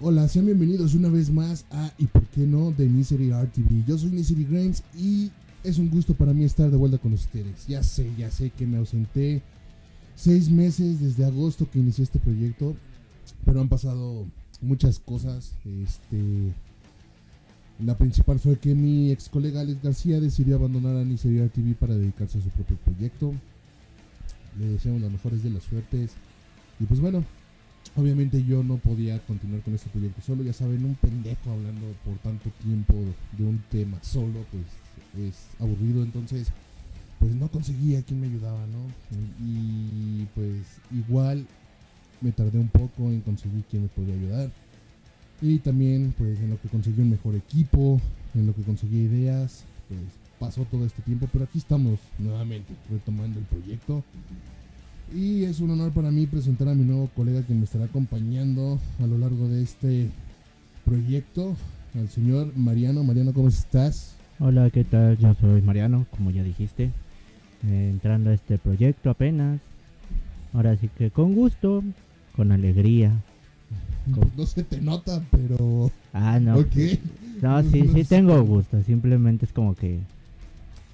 Hola, sean bienvenidos una vez más a Y por qué no de Misery RTV. Yo soy Misery Grimes y es un gusto para mí estar de vuelta con ustedes. Ya sé, ya sé que me ausenté seis meses desde agosto que inicié este proyecto, pero han pasado muchas cosas. Este, la principal fue que mi ex colega Alex García decidió abandonar a Misery RTV para dedicarse a su propio proyecto. Le deseamos las mejores de las suertes. Y pues bueno, obviamente yo no podía continuar con este proyecto solo. Ya saben, un pendejo hablando por tanto tiempo de un tema solo, pues es aburrido. Entonces, pues no conseguía quien me ayudaba, ¿no? Y pues igual me tardé un poco en conseguir quien me podía ayudar. Y también, pues en lo que conseguí un mejor equipo, en lo que conseguí ideas, pues pasó todo este tiempo, pero aquí estamos nuevamente retomando el proyecto. Y es un honor para mí presentar a mi nuevo colega que me estará acompañando a lo largo de este proyecto, al señor Mariano. Mariano, ¿cómo estás? Hola, ¿qué tal? Yo soy Mariano, como ya dijiste, eh, entrando a este proyecto apenas. Ahora sí que con gusto, con alegría. Pues no se te nota, pero... Ah, no. Ok. No, sí, No sí sé. tengo gusto, simplemente es como que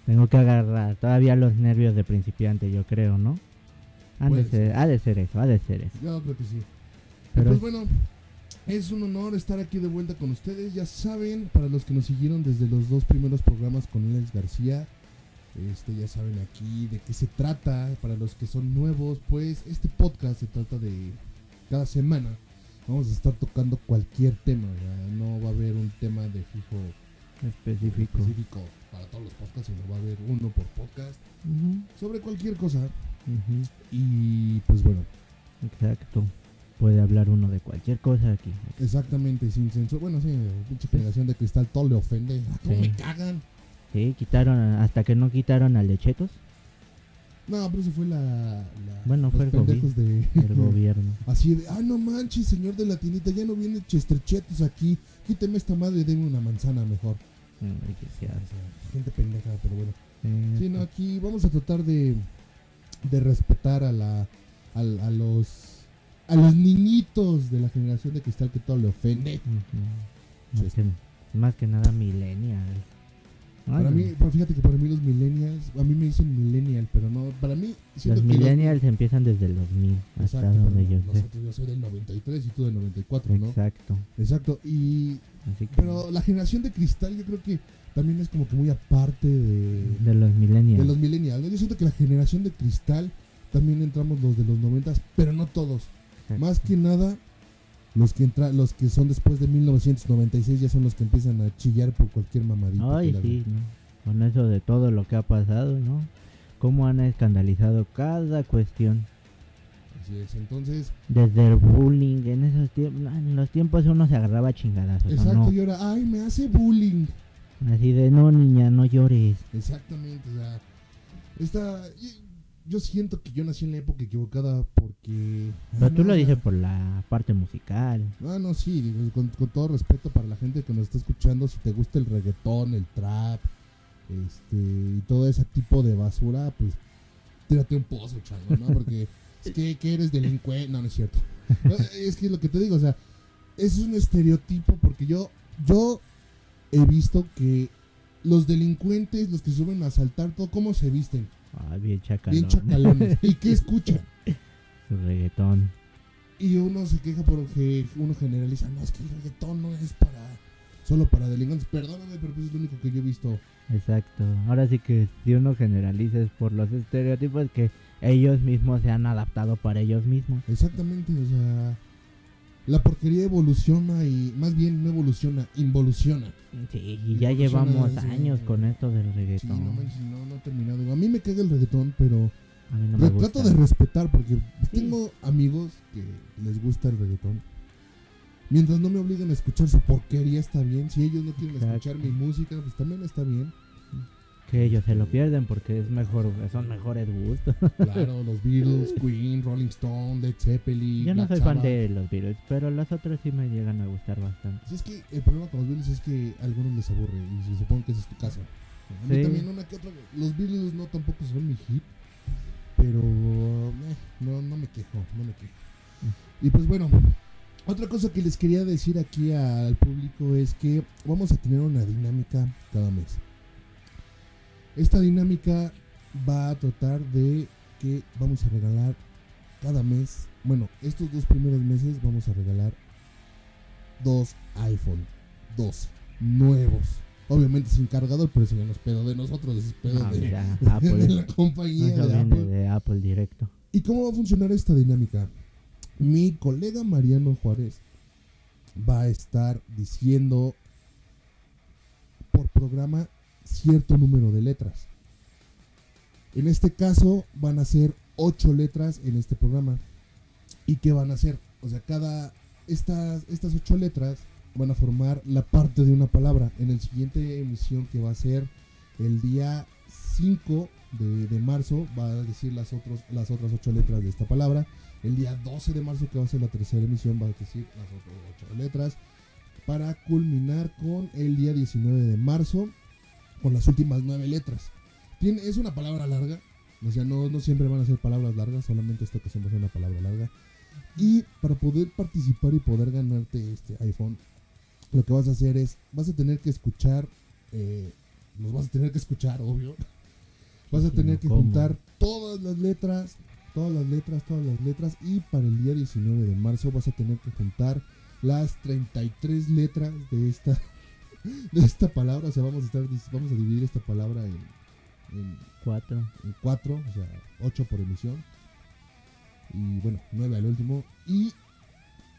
tengo que agarrar todavía los nervios de principiante, yo creo, ¿no? Ha de, ser, ha de ser eso, ha de ser eso. Yo creo que sí. Pero pues bueno, es un honor estar aquí de vuelta con ustedes. Ya saben, para los que nos siguieron desde los dos primeros programas con Alex García, este, ya saben aquí de qué se trata. Para los que son nuevos, pues este podcast se trata de cada semana. Vamos a estar tocando cualquier tema, ya no va a haber un tema de fijo específico. específico para todos los podcasts, sino va a haber uno por podcast Ujú, sobre cualquier cosa. ujú, Y pues bueno, exacto. Puede hablar uno de cualquier cosa aquí. Exactamente, sin censura. Bueno, sí, pinche generación de cristal, todo le ofende. Ah, ¿Cómo Sí. me cagan? Sí, quitaron, hasta que no quitaron al de Chetos, No, pero eso fue la. la- Bueno, los fue el pendejos de. el gobierno. Así de, ah, no manches, señor de la tiendita, ya no viene Chesterchetos aquí. Quíteme esta madre y deme una manzana mejor. Mm, gente pendeja, pero bueno. sí, Sí, no, aquí vamos a tratar de, de respetar a la. al- a, los. a los niñitos de la generación de cristal que todo le ofende. Más, que, más que nada millennial. Para mí, fíjate que para mí los millennials, a mí me dicen millennial, pero no, para mí los millennials empiezan desde el 2000, hasta Exacto, donde yo sé. nosotros yo soy del 93 y tú del 94, ¿no? Exacto. Exacto, y Así que pero la generación de cristal yo creo que también es como que muy aparte de, de los millennials. de los millennials. Yo siento que la generación de cristal también entramos los de los 90, pero no todos. Exacto. Más que nada los que entra, los que son después de 1996 ya son los que empiezan a chillar por cualquier mamadita. Ay, sí, ¿no? Con eso de todo lo que ha pasado, ¿no? Cómo han escandalizado cada cuestión. Así es, entonces, Desde el bullying, en esos tiempos, en los tiempos uno se agarraba chingadazos, ¿o exacto, no? y ahora, ay, me hace bullying. Así de, no niña, no llores. Exactamente, o sea, esta, y- yo siento que yo nací en la época equivocada porque... Pero ah, tú no, lo dices por la parte musical. Ah, no, sí, digo, con, con todo respeto para la gente que nos está escuchando, si te gusta el reggaetón, el trap, este, y todo ese tipo de basura, pues tírate un pozo, chavo, ¿no? Porque es que, que eres delincuente, no, no es cierto. No, es que es lo que te digo, o sea, es un estereotipo porque yo, yo he visto que los delincuentes, los que suben a asaltar, todo, ¿cómo se visten? Ah, bien chacalón. Bien chacalones. ¿Y qué escuchan? Su reggaetón. Y uno se queja porque uno generaliza, no, es que el reggaetón no es para solo para delincuentes. Perdóname, pero pues es lo único que yo he visto. Exacto. Ahora sí que si uno generaliza es por los estereotipos que ellos mismos se han adaptado para ellos mismos. Exactamente, o sea, la porquería evoluciona y más bien no evoluciona, involuciona. Sí, Y ya llevamos años con esto del Sí, reggaetón. no manches, no, no he terminado. A mí me caga el reggaetón, pero A mí no me re- gusta. trato de respetar porque Sí. tengo amigos que les gusta el reggaetón. Mientras no me obliguen a escuchar su porquería está bien. Si ellos no quieren Exacto. escuchar mi música, pues también está bien. Que ellos se lo pierden porque es mejor, son mejores gustos. Claro, los Beatles, Queen, Rolling Stone, Led Zeppelin. Yo no Black soy fan de los Beatles, pero los otros sí me llegan a gustar bastante. Si es que el problema con los Beatles es que a algunos les aburre y se supone que ese es tu caso. A mí Sí. también una que otra. Los Beatles no tampoco son mi hit, pero eh, no, no me quejo, no me quejo. Y pues bueno, Otra cosa que les quería decir aquí al público es que vamos a tener una dinámica cada mes. Esta dinámica va a tratar de que vamos a regalar cada mes, bueno, estos dos primeros meses vamos a regalar dos iPhone 12 nuevos. Obviamente sin cargador, pero eso no es pedo de nosotros, es pedo Ah, de, mira, de Apple. la compañía de Apple. de Apple directo. ¿Y cómo va a funcionar esta dinámica? Mi colega Mariano Juárez va a estar diciendo por programa cierto número de letras. En este caso van a ser ocho letras en este programa. ¿Y qué van a hacer? O sea, cada estas, estas ocho letras van a formar la parte de una palabra. En el siguiente emisión que va a ser el día 5 de, de marzo va a decir las, otros, las otras ocho letras de esta palabra. El día 12 de marzo que va a ser la tercera emisión va a decir las otras ocho letras. Para culminar con el día 19 de marzo con las últimas nueve letras. Tiene, es una palabra larga. O sea, no, no siempre van a ser palabras largas, solamente esta ocasión va a ser una palabra larga. Y para poder participar y poder ganarte este iPhone, lo que vas a hacer es, vas a tener que escuchar, eh, los vas a tener que escuchar, obvio. Vas a tener que juntar todas las letras, todas las letras, todas las letras. Y para el día 19 de marzo vas a tener que juntar las 33 letras de esta, de esta palabra. O sea, vamos a, estar, vamos a dividir esta palabra en, en Cuatro. en 4, o sea, 8 por emisión. Y bueno, 9 al último. Y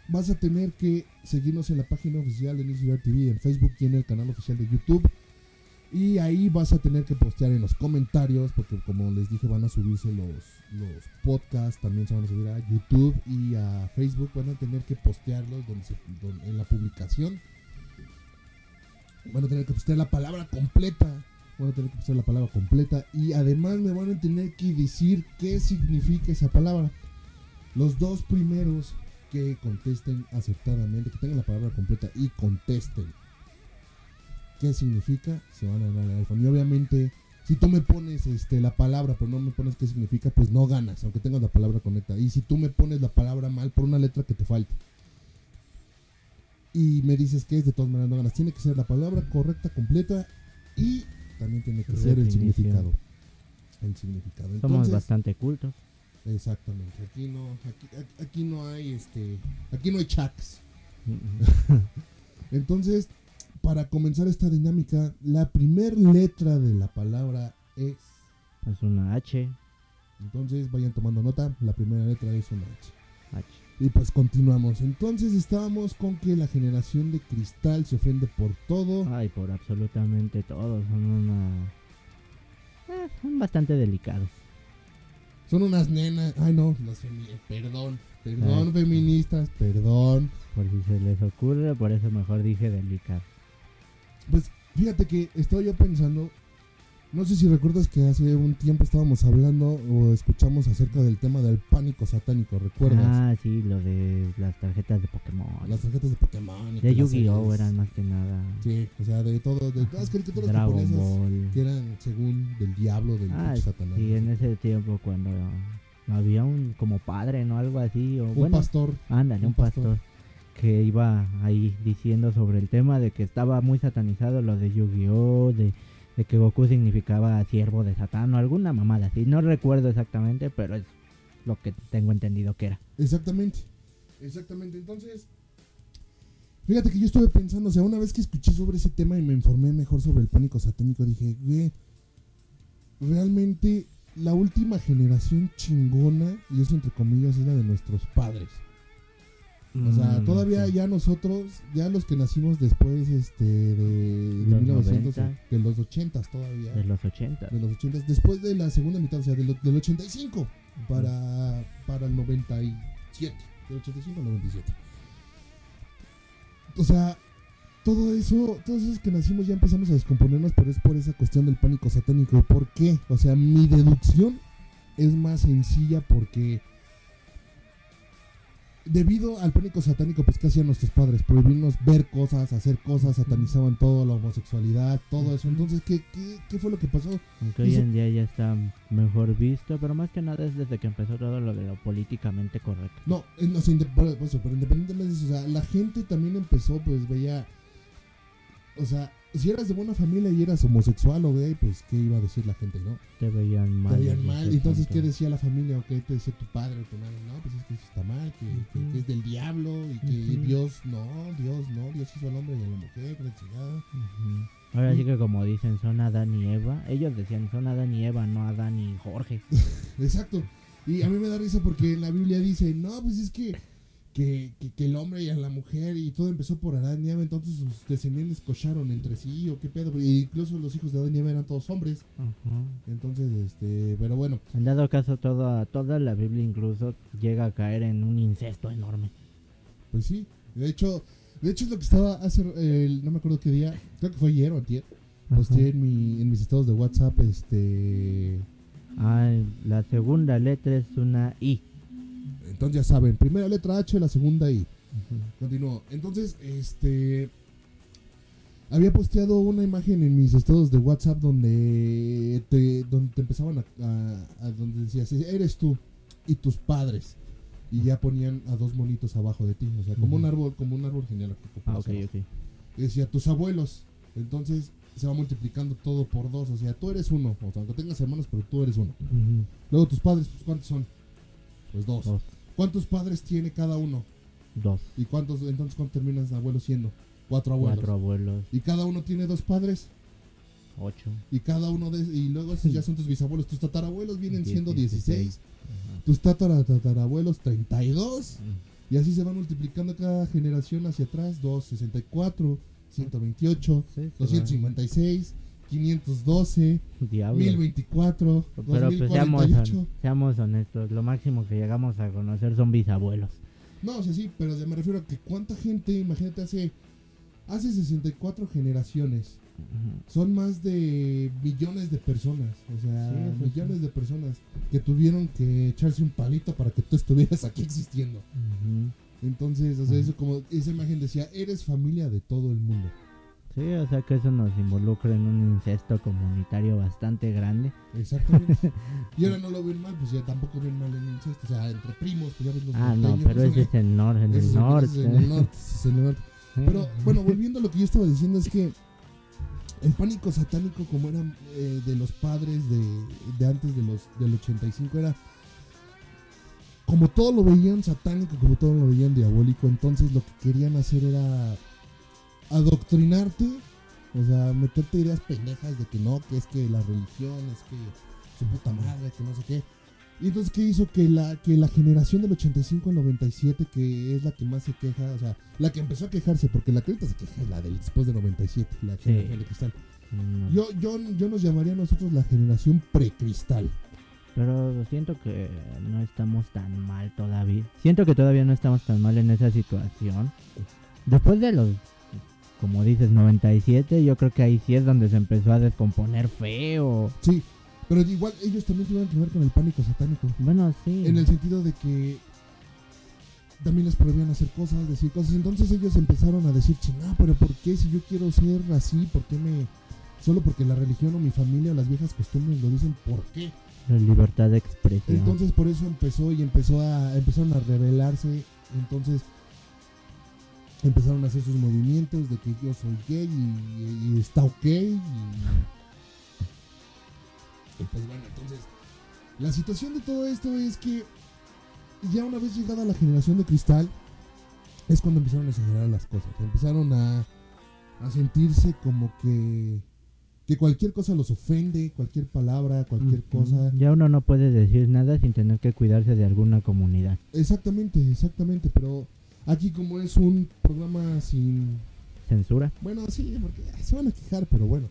vas a tener que seguirnos en la página oficial de Newsletter TV en Facebook y en el canal oficial de YouTube. Y ahí vas a tener que postear en los comentarios, porque como les dije, van a subirse los, los podcasts, también se van a subir a YouTube y a Facebook. Van a tener que postearlos donde se- donde- en la publicación. Van a tener que postear la palabra completa van a tener que postear la palabra completa y además me van a tener que decir qué significa esa palabra. Los dos primeros que contesten acertadamente, que tengan la palabra completa y contesten qué significa, se van a ganar el iPhone. Y obviamente, si tú me pones este, la palabra, pero no me pones qué significa, pues no ganas, aunque tengas la palabra correcta. Y si tú me pones la palabra mal por una letra que te falte, y me dices que es, de todas maneras no ganas. Tiene que ser la palabra correcta, completa, y también tiene que ser el significado. El significado. Somos bastante cultos. exactamente. Aquí no, aquí, aquí- aquí no hay este, aquí no hay chats. Entonces, para comenzar esta dinámica, la primer letra de la palabra es. Es una H. Entonces, vayan tomando nota. La primera letra es una H. H. Y pues continuamos. Entonces estábamos con que la generación de cristal se ofende por todo. Ay, por absolutamente todo. Son una. eh, son bastante delicados. Son unas nenas. Ay no, las femi- perdón. Perdón, Ay. feministas, perdón. Por si se les ocurre, por eso mejor dije delicados. Pues fíjate que estaba yo pensando. No sé si recuerdas que hace un tiempo estábamos hablando o escuchamos acerca del tema del pánico satánico, ¿recuerdas? Ah, sí, lo de las tarjetas de Pokémon. Las tarjetas de Pokémon. y de Yu-Gi-Oh! eran más que nada. Sí, o sea, de todo, de todas las caricaturas Dragon japonesas Ball. que eran según del diablo, del Ah, satanás. sí, en ese tiempo cuando había un como padre, ¿no? Algo así. O, Un bueno, pastor. ándale, un un pastor. Que iba ahí diciendo sobre el tema de que estaba muy satanizado lo de Yu-Gi-Oh! De, de que Goku significaba siervo de Satán o alguna mamada así. No recuerdo exactamente, pero es lo que tengo entendido que era. Exactamente. Exactamente. Entonces, fíjate que yo estuve pensando, o sea, una vez que escuché sobre ese tema y me informé mejor sobre el pánico satánico, dije, güey, realmente la última generación chingona, y eso entre comillas, es la de nuestros padres. O sea, Mm, todavía sí. ya nosotros, ya los que nacimos después este, de, de Los 1900, 90. de los 80 todavía. De los 80. de los 80, después de la segunda mitad, o sea, del, del 85 para, para el 97, del 85 al 97. O sea, todo eso, todos esos que nacimos ya empezamos a descomponernos, pero es por esa cuestión del pánico satánico. ¿Por qué? O sea, mi deducción es más sencilla porque debido al pánico satánico, pues ¿qué hacían nuestros padres? Prohibirnos ver cosas, hacer cosas, satanizaban todo, la homosexualidad, todo eso. Entonces, ¿qué, qué, qué fue lo que pasó? Aunque hoy en día ya está mejor visto, pero más que nada es desde que empezó todo lo de lo políticamente correcto. No, no, por por eso, pero independientemente de eso, o sea, la gente también empezó, pues veía, o sea, si eras de buena familia y eras homosexual o gay, pues ¿qué iba a decir la gente, no? Te veían mal. Te veían mal, entonces ¿qué decía la familia o qué te decía tu padre o tu madre? No, pues es que eso está mal, que, es del diablo y que. Dios, no, Dios no, Dios hizo al hombre y a la mujer, la chingada. Ahora sí que como dicen, son Adán y Eva. Ellos decían, son Adán y Eva, no Adán y Jorge. Exacto. Y a mí me da risa porque en la Biblia dice, no, pues es que, que, que, que el hombre y a la mujer y todo empezó por Adán y Eva, entonces sus descendientes cocharon entre sí o qué pedo. Y incluso los hijos de Adán y Eva eran todos hombres. Ujú. Entonces, este, pero bueno, En dado caso, toda, toda la Biblia incluso llega a caer en un incesto enorme. pues sí. De hecho, de hecho es lo que estaba hace, el- no me acuerdo qué día, creo que fue ayer o antier, posteé en, mi, en mis estados de WhatsApp, este... Ah, la segunda letra es una I. Entonces ya saben, primera letra H, la segunda I. Continúo. Entonces, este. Había posteado una imagen en mis estados de WhatsApp donde te, donde te empezaban a, a- a- donde decías, eres tú y tus padres. Y ya ponían a dos monitos abajo de ti. O sea, como un árbol, como un árbol genealógico. Ah, por ok, abajo. ok. Y decía, tus abuelos. Entonces se va multiplicando todo por dos. O sea, tú eres uno. O sea, aunque tengas hermanos, pero tú eres uno. Luego tus padres, pues, ¿cuántos son? Pues dos. Dos. ¿Cuántos padres tiene cada uno? Dos. ¿Y cuántos, entonces cuántos terminas abuelos siendo? Cuatro abuelos. Cuatro abuelos. Y cada uno tiene dos padres. Ocho. Y cada uno de y luego esos ya son tus bisabuelos. Tus tatarabuelos vienen siendo 16. Ajá. Tus tatara, tatarabuelos 32. Mm. Y así se van multiplicando cada generación hacia atrás. 264, 128, Sí, se va. 256, 512, Diablo. 1024, Pero pues seamos, 2048. hon- seamos honestos, lo máximo que llegamos a conocer son bisabuelos. No, o sea, sí, pero me refiero a que cuánta gente, imagínate, hace, hace 64 generaciones. Son más de millones de personas, o sea, Sí, eso sí. millones de personas que tuvieron que echarse un palito para que tú estuvieras aquí existiendo. Entonces, o sea, eso como esa imagen decía, eres familia de todo el mundo. Sí, o sea que eso nos involucra en un incesto comunitario bastante grande. Exactamente. y ahora no lo ven mal, pues ya tampoco ven mal en incesto, o sea, entre primos, pues ya ves los Ah, no, pero ese es el norte, en el es norte. es en el norte, es en el norte. Pero bueno, volviendo a lo que yo estaba diciendo es que el pánico satánico como era eh, de los padres de, de antes de los del 85 era como todo lo veían satánico, como todo lo veían diabólico, entonces lo que querían hacer era adoctrinarte, o sea, meterte ideas pendejas de que no, que es que la religión, es que su puta madre, que no sé qué. Y entonces, ¿qué hizo? Que la, que la generación del 85 al 97, que es la que más se queja, o sea, la que empezó a quejarse, porque la que ahorita se queja es la del después del 97, la generación de cristal. No, Yo, yo, yo nos llamaría a nosotros la generación precristal. Pero siento que no estamos tan mal todavía. Siento que todavía no estamos tan mal en esa situación. Después de los, como dices, 97, yo creo que ahí sí es donde se empezó a descomponer feo. Sí, pero igual ellos también tuvieron que ver con el pánico satánico. Bueno, sí. En el sentido de que también les prohibían hacer cosas, decir cosas. Entonces ellos empezaron a decir, chingada, pero ¿por qué si yo quiero ser así? ¿Por qué me.? Solo porque la religión o mi familia o las viejas costumbres lo dicen, ¿por qué? La libertad de expresión. Entonces por eso empezó y empezó a empezaron a rebelarse. Entonces empezaron a hacer sus movimientos de que yo soy gay y, y está ok. Y, y pues bueno, entonces la situación de todo esto es que ya una vez llegada la generación de cristal es cuando empezaron a exagerar las cosas. Empezaron a, a sentirse como que que cualquier cosa los ofende, cualquier palabra, cualquier cosa. Ya uno no puede decir nada sin tener que cuidarse de alguna comunidad. Exactamente, exactamente, pero aquí como es un programa sin... Censura. Bueno, sí, porque ah, se van a quejar, pero bueno.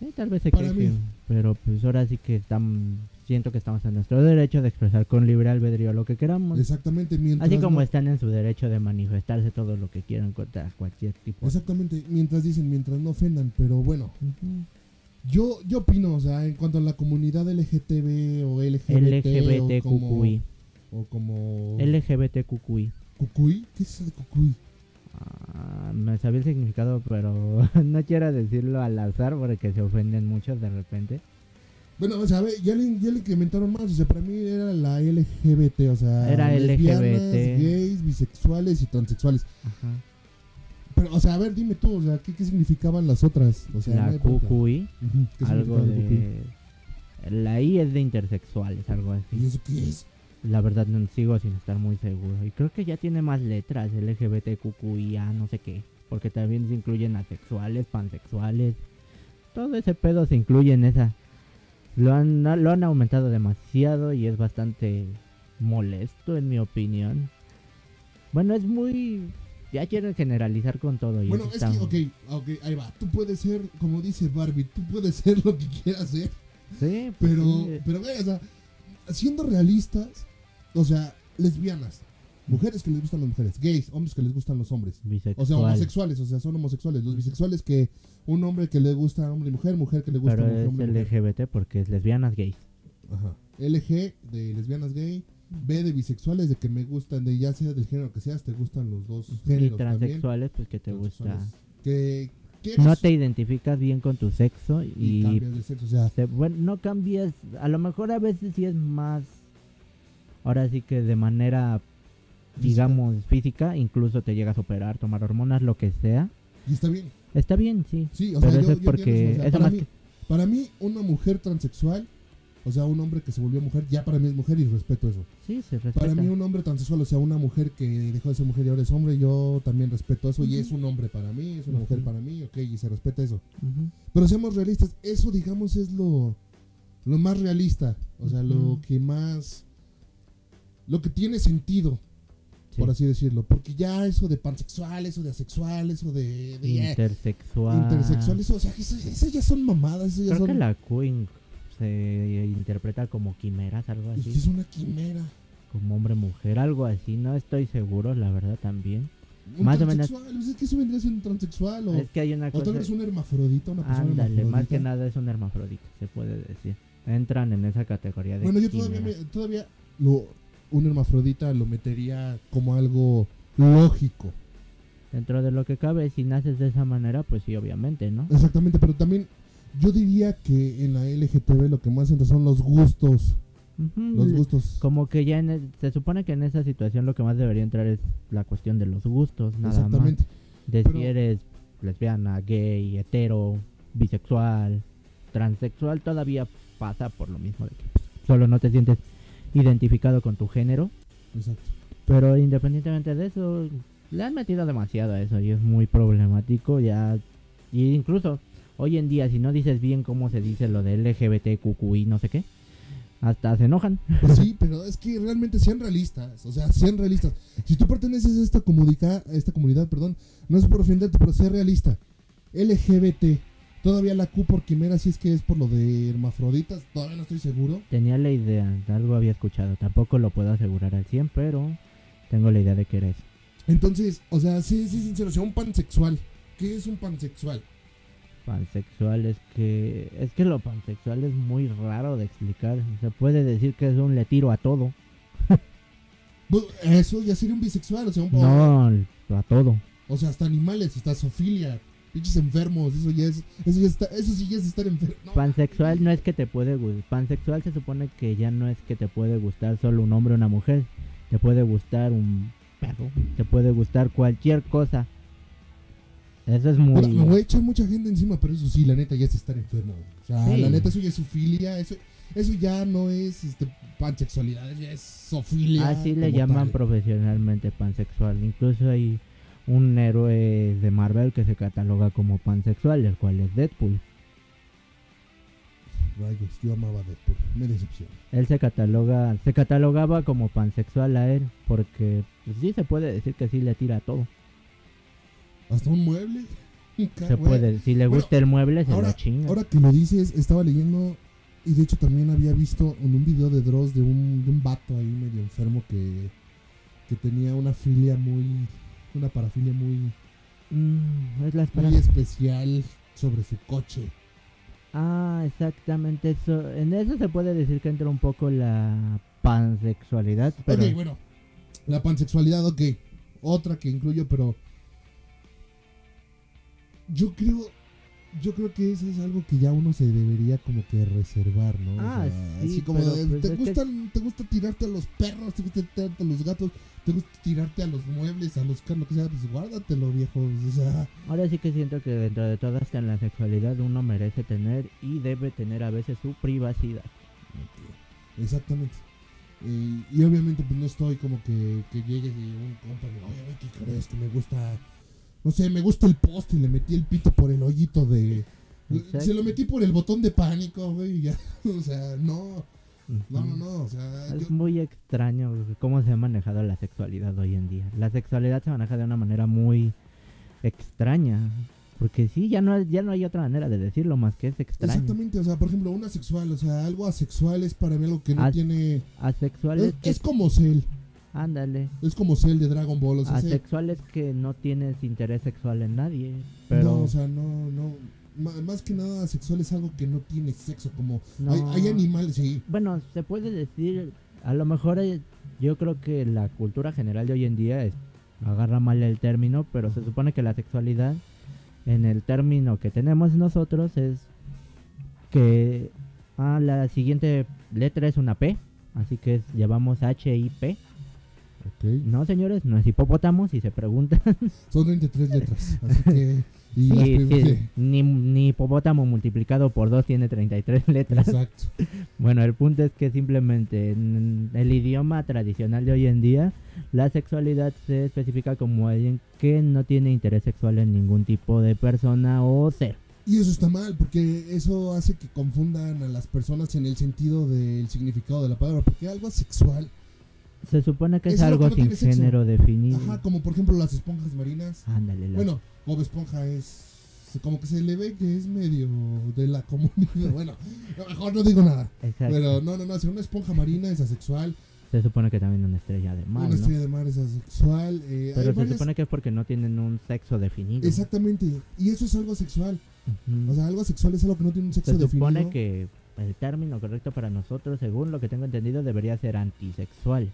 Sí, tal vez se quejen, pero pues ahora sí que están, siento que estamos en nuestro derecho de expresar con libre albedrío lo que queramos. Exactamente, mientras... Así como no- están en su derecho de manifestarse todo lo que quieran contra cualquier tipo. Exactamente, mientras dicen, mientras no ofendan, pero bueno. Yo, yo opino, o sea, en cuanto a la comunidad LGTB o LGBT o como... LGBTQI. O como... LGBTQI. ¿Cucuy? ¿Qué es eso de cucuy? Ah, me sabía el significado, pero no quiero decirlo al azar porque se ofenden muchos de repente. Bueno, o sea, a ver, ya le, ya le incrementaron más. O sea, para mí era la LGBT, o sea, Era lesbianas, LGBT. gays, bisexuales y transexuales. Ajá. Pero, o sea, a ver, dime tú, o sea, ¿qué, qué significaban las otras? O sea, La. QQI, Ujú, ¿qué algo cucuy? de... La I es de intersexuales, algo ¿Y así. eso qué es? La verdad no sigo sin estar muy seguro. Y creo que ya tiene más letras, LGBTQIA, no sé qué. Porque también se incluyen asexuales, pansexuales. Todo ese pedo se incluye en esa. Lo han, lo han aumentado demasiado y es bastante molesto en mi opinión. Bueno, es muy... Ya quieren generalizar con todo. Y Bueno, es está- que, ok, ok, ahí va. Tú puedes ser, como dice Barbie, tú puedes ser lo que quieras ser. Sí, pues Pero, sí. pero, o sea, siendo realistas, o sea, lesbianas, mujeres que les gustan las mujeres, gays, hombres que les gustan los hombres. O bisexual. sea, homosexuales, o sea, son homosexuales. Los bisexuales que un hombre que le gusta a hombre y mujer, mujer que le gusta Pero a mujer, es hombre y mujer. LGBT porque es lesbianas gays. Ajá. LG de lesbianas gay, B de bisexuales de que me gustan de ya sea del género que seas, te gustan los dos Y géneros también. transexuales, pues que te gusta. Que quieres No te identificas bien con tu sexo y, y, cambias de sexo, o sea, te- bueno, no cambias. A lo mejor a veces sí es más. Ahora sí que de manera, digamos, física, incluso te llegas a operar, tomar hormonas, lo que sea. y está bien. Está bien, sí. Sí, o Pero sea, eso yo, es yo porque. entiendo eso, o sea, eso para, más mí, que- para mí, una mujer transexual, o sea, un hombre que se volvió mujer, ya para mí es mujer y respeto eso. sí, se respeta. Para mí, un hombre transexual, o sea, una mujer que dejó de ser mujer y ahora es hombre, yo también respeto eso. Y es un hombre para mí, es una mujer para mí, ok, y se respeta eso. Pero seamos realistas, eso, digamos, es lo, lo más realista. O sea, lo que más. Lo que tiene sentido, Sí. por así decirlo. Porque ya eso de pansexual, eso de asexual, eso de. de Intersexual. intersexual, eso, o sea, eso, eso ya son mamadas, eso ya Creo son. que la Queen se interpreta como quimeras, algo así. es una quimera. Como hombre-mujer, algo así. No estoy seguro, la verdad, también. Un Más o menos- pues es que eso vendría siendo un transexual. O, Es que hay una o tal cosa. vez un hermafrodita, una persona Ándale, más hermafrodita. que nada es un hermafrodita, se puede decir. Entran en esa categoría de. Bueno, yo todavía, me- todavía lo, un hermafrodita lo metería como algo lógico. Dentro de lo que cabe, si naces de esa manera, pues sí, obviamente, ¿no? Exactamente, pero también yo diría que en la LGTB lo que más entra son los gustos. Los gustos. Como que ya en el- se supone que en esa situación lo que más debería entrar es la cuestión de los gustos, nada más. Exactamente. De Pero- si eres lesbiana, gay, hetero, bisexual, transexual, todavía pasa por lo mismo de que solo no te sientes identificado con tu género. Exacto. Pero independientemente de eso, le han metido demasiado a eso y es muy problemático ya. Y incluso hoy en día, si no dices bien cómo se dice lo de LGBTQI, no sé qué, hasta se enojan. Pues sí, pero es que realmente sean realistas. O sea, sean realistas. Si tú perteneces a esta comunidad, a esta comunidad, perdón, no es por ofenderte, pero sé realista. LGBT. Todavía la Q por quimera, si es que es por lo de hermafroditas, todavía no estoy seguro. Tenía la idea, algo había escuchado, tampoco lo puedo asegurar al 100, pero tengo la idea de que era eso. Entonces, o sea, sí, sí, sincero, o sea, un pansexual. ¿Qué es un pansexual? Pansexual es que es que lo pansexual es muy raro de explicar. Se puede decir que es un le tiro a todo. Pues, Eso ya sería un bisexual, o sea, un No, a todo. O sea, hasta animales, hasta zoofilia, pinches enfermos, eso ya es, eso ya está, eso sí ya es estar enfermo. No, Pansexual no es que te puede gustar. Pansexual se supone que ya no es que te puede gustar solo un hombre o una mujer. Te puede gustar un perro. Te puede gustar cualquier cosa. Eso es muy. Puta, me voy a echar mucha gente encima, pero eso sí, la neta ya es estar enfermo. O sea, Sí. la neta eso ya es zoofilia, eso, eso ya no es este, pansexualidad, ya es zoofilia. Así le llaman tal. profesionalmente pansexual. Incluso hay un héroe de Marvel que se cataloga como pansexual, el cual es Deadpool. Rayos, yo amaba Deadpool, me decepciona. Él se cataloga, se catalogaba como pansexual a él, porque pues, sí se puede decir que sí le tira a todo. Hasta un mueble. Se puede, si le Bueno, gusta el mueble, se ahora, lo chinga. ahora que lo dices, estaba leyendo y de hecho también había visto en un video de Dross de un, de un vato ahí medio enfermo que, que tenía una filia muy, una parafilia muy, Mm, es la muy esperanza. especial sobre su coche. Ah, exactamente eso. En eso se puede decir que entra un poco la pansexualidad, pero Ok, bueno. La pansexualidad, ok. Otra que incluyo, pero. Yo creo. Yo creo que eso es algo que ya uno se debería como que reservar, ¿no? O Ah, sea, sí, así como de, pues, ¿te, que- gustan, te gusta tirarte a los perros, te gusta tirarte a los gatos, te gusta tirarte a los muebles, a los carros, que sea, pues guárdatelo, viejo. O sea, Ahora sí que siento que dentro de todas que en la sexualidad uno merece tener y debe tener a veces su privacidad. exactamente. Eh, y obviamente pues no estoy como que, que llegue un compa y me diga, oye, ¿qué crees? Que me gusta, no sé, me gusta el poste y le metí el pito por el hoyito de... Exacto. Se lo metí por el botón de pánico, güey, y ya. O sea, no, no, no, no, o sea... Es yo- muy extraño cómo se ha manejado la sexualidad hoy en día. La sexualidad se maneja de una manera muy extraña. Porque sí, ya no, ya no hay otra manera de decirlo más que es extraño. Exactamente, o sea, por ejemplo, una sexual, o sea, algo asexual es para mí algo que no As- tiene... Asexuales Es, que... es como Cell, Ándale. es como Cell de Dragon Ball, o sea, se- Asexuales que no tienes interés sexual en nadie. Pero... No, o sea, no, no. Más que nada, sexual es algo que no tiene sexo. Como No. hay, hay animales, sí. Bueno, se puede decir, a lo mejor eh, yo creo que la cultura general de hoy en día es, agarra mal el término, pero se supone que la sexualidad, en el término que tenemos nosotros, es que ah, la siguiente letra es una P, así que es- llevamos H No, señores, no es hipopótamo, si se preguntan. Son 23 letras. Así que. Y las sí, sí, ni, ni hipopótamo multiplicado por 2 tiene 33 letras. Exacto. Bueno, el punto es que simplemente en el idioma tradicional de hoy en día, la sexualidad se especifica como alguien que no tiene interés sexual en ningún tipo de persona o ser. Y eso está mal, porque eso hace que confundan a las personas en el sentido del significado de la palabra. Porque algo asexual. Se supone que es, algo que no sin género definido. Ajá, como por ejemplo las esponjas marinas. Ándale, la- Bueno, Bob Esponja es. Como que se le ve que es medio de la comunidad. Bueno, mejor no digo nada. Exacto. Pero no, no, no. Si una esponja marina es asexual. Se supone que también una estrella de mar, una ¿no? estrella de mar es asexual. eh, Pero se varias- supone que es porque no tienen un sexo definido. Exactamente. Y eso es algo sexual. Ujú. O sea, algo sexual es algo que no tiene un sexo se definido. supone que el término correcto para nosotros, según lo que tengo entendido, debería ser antisexual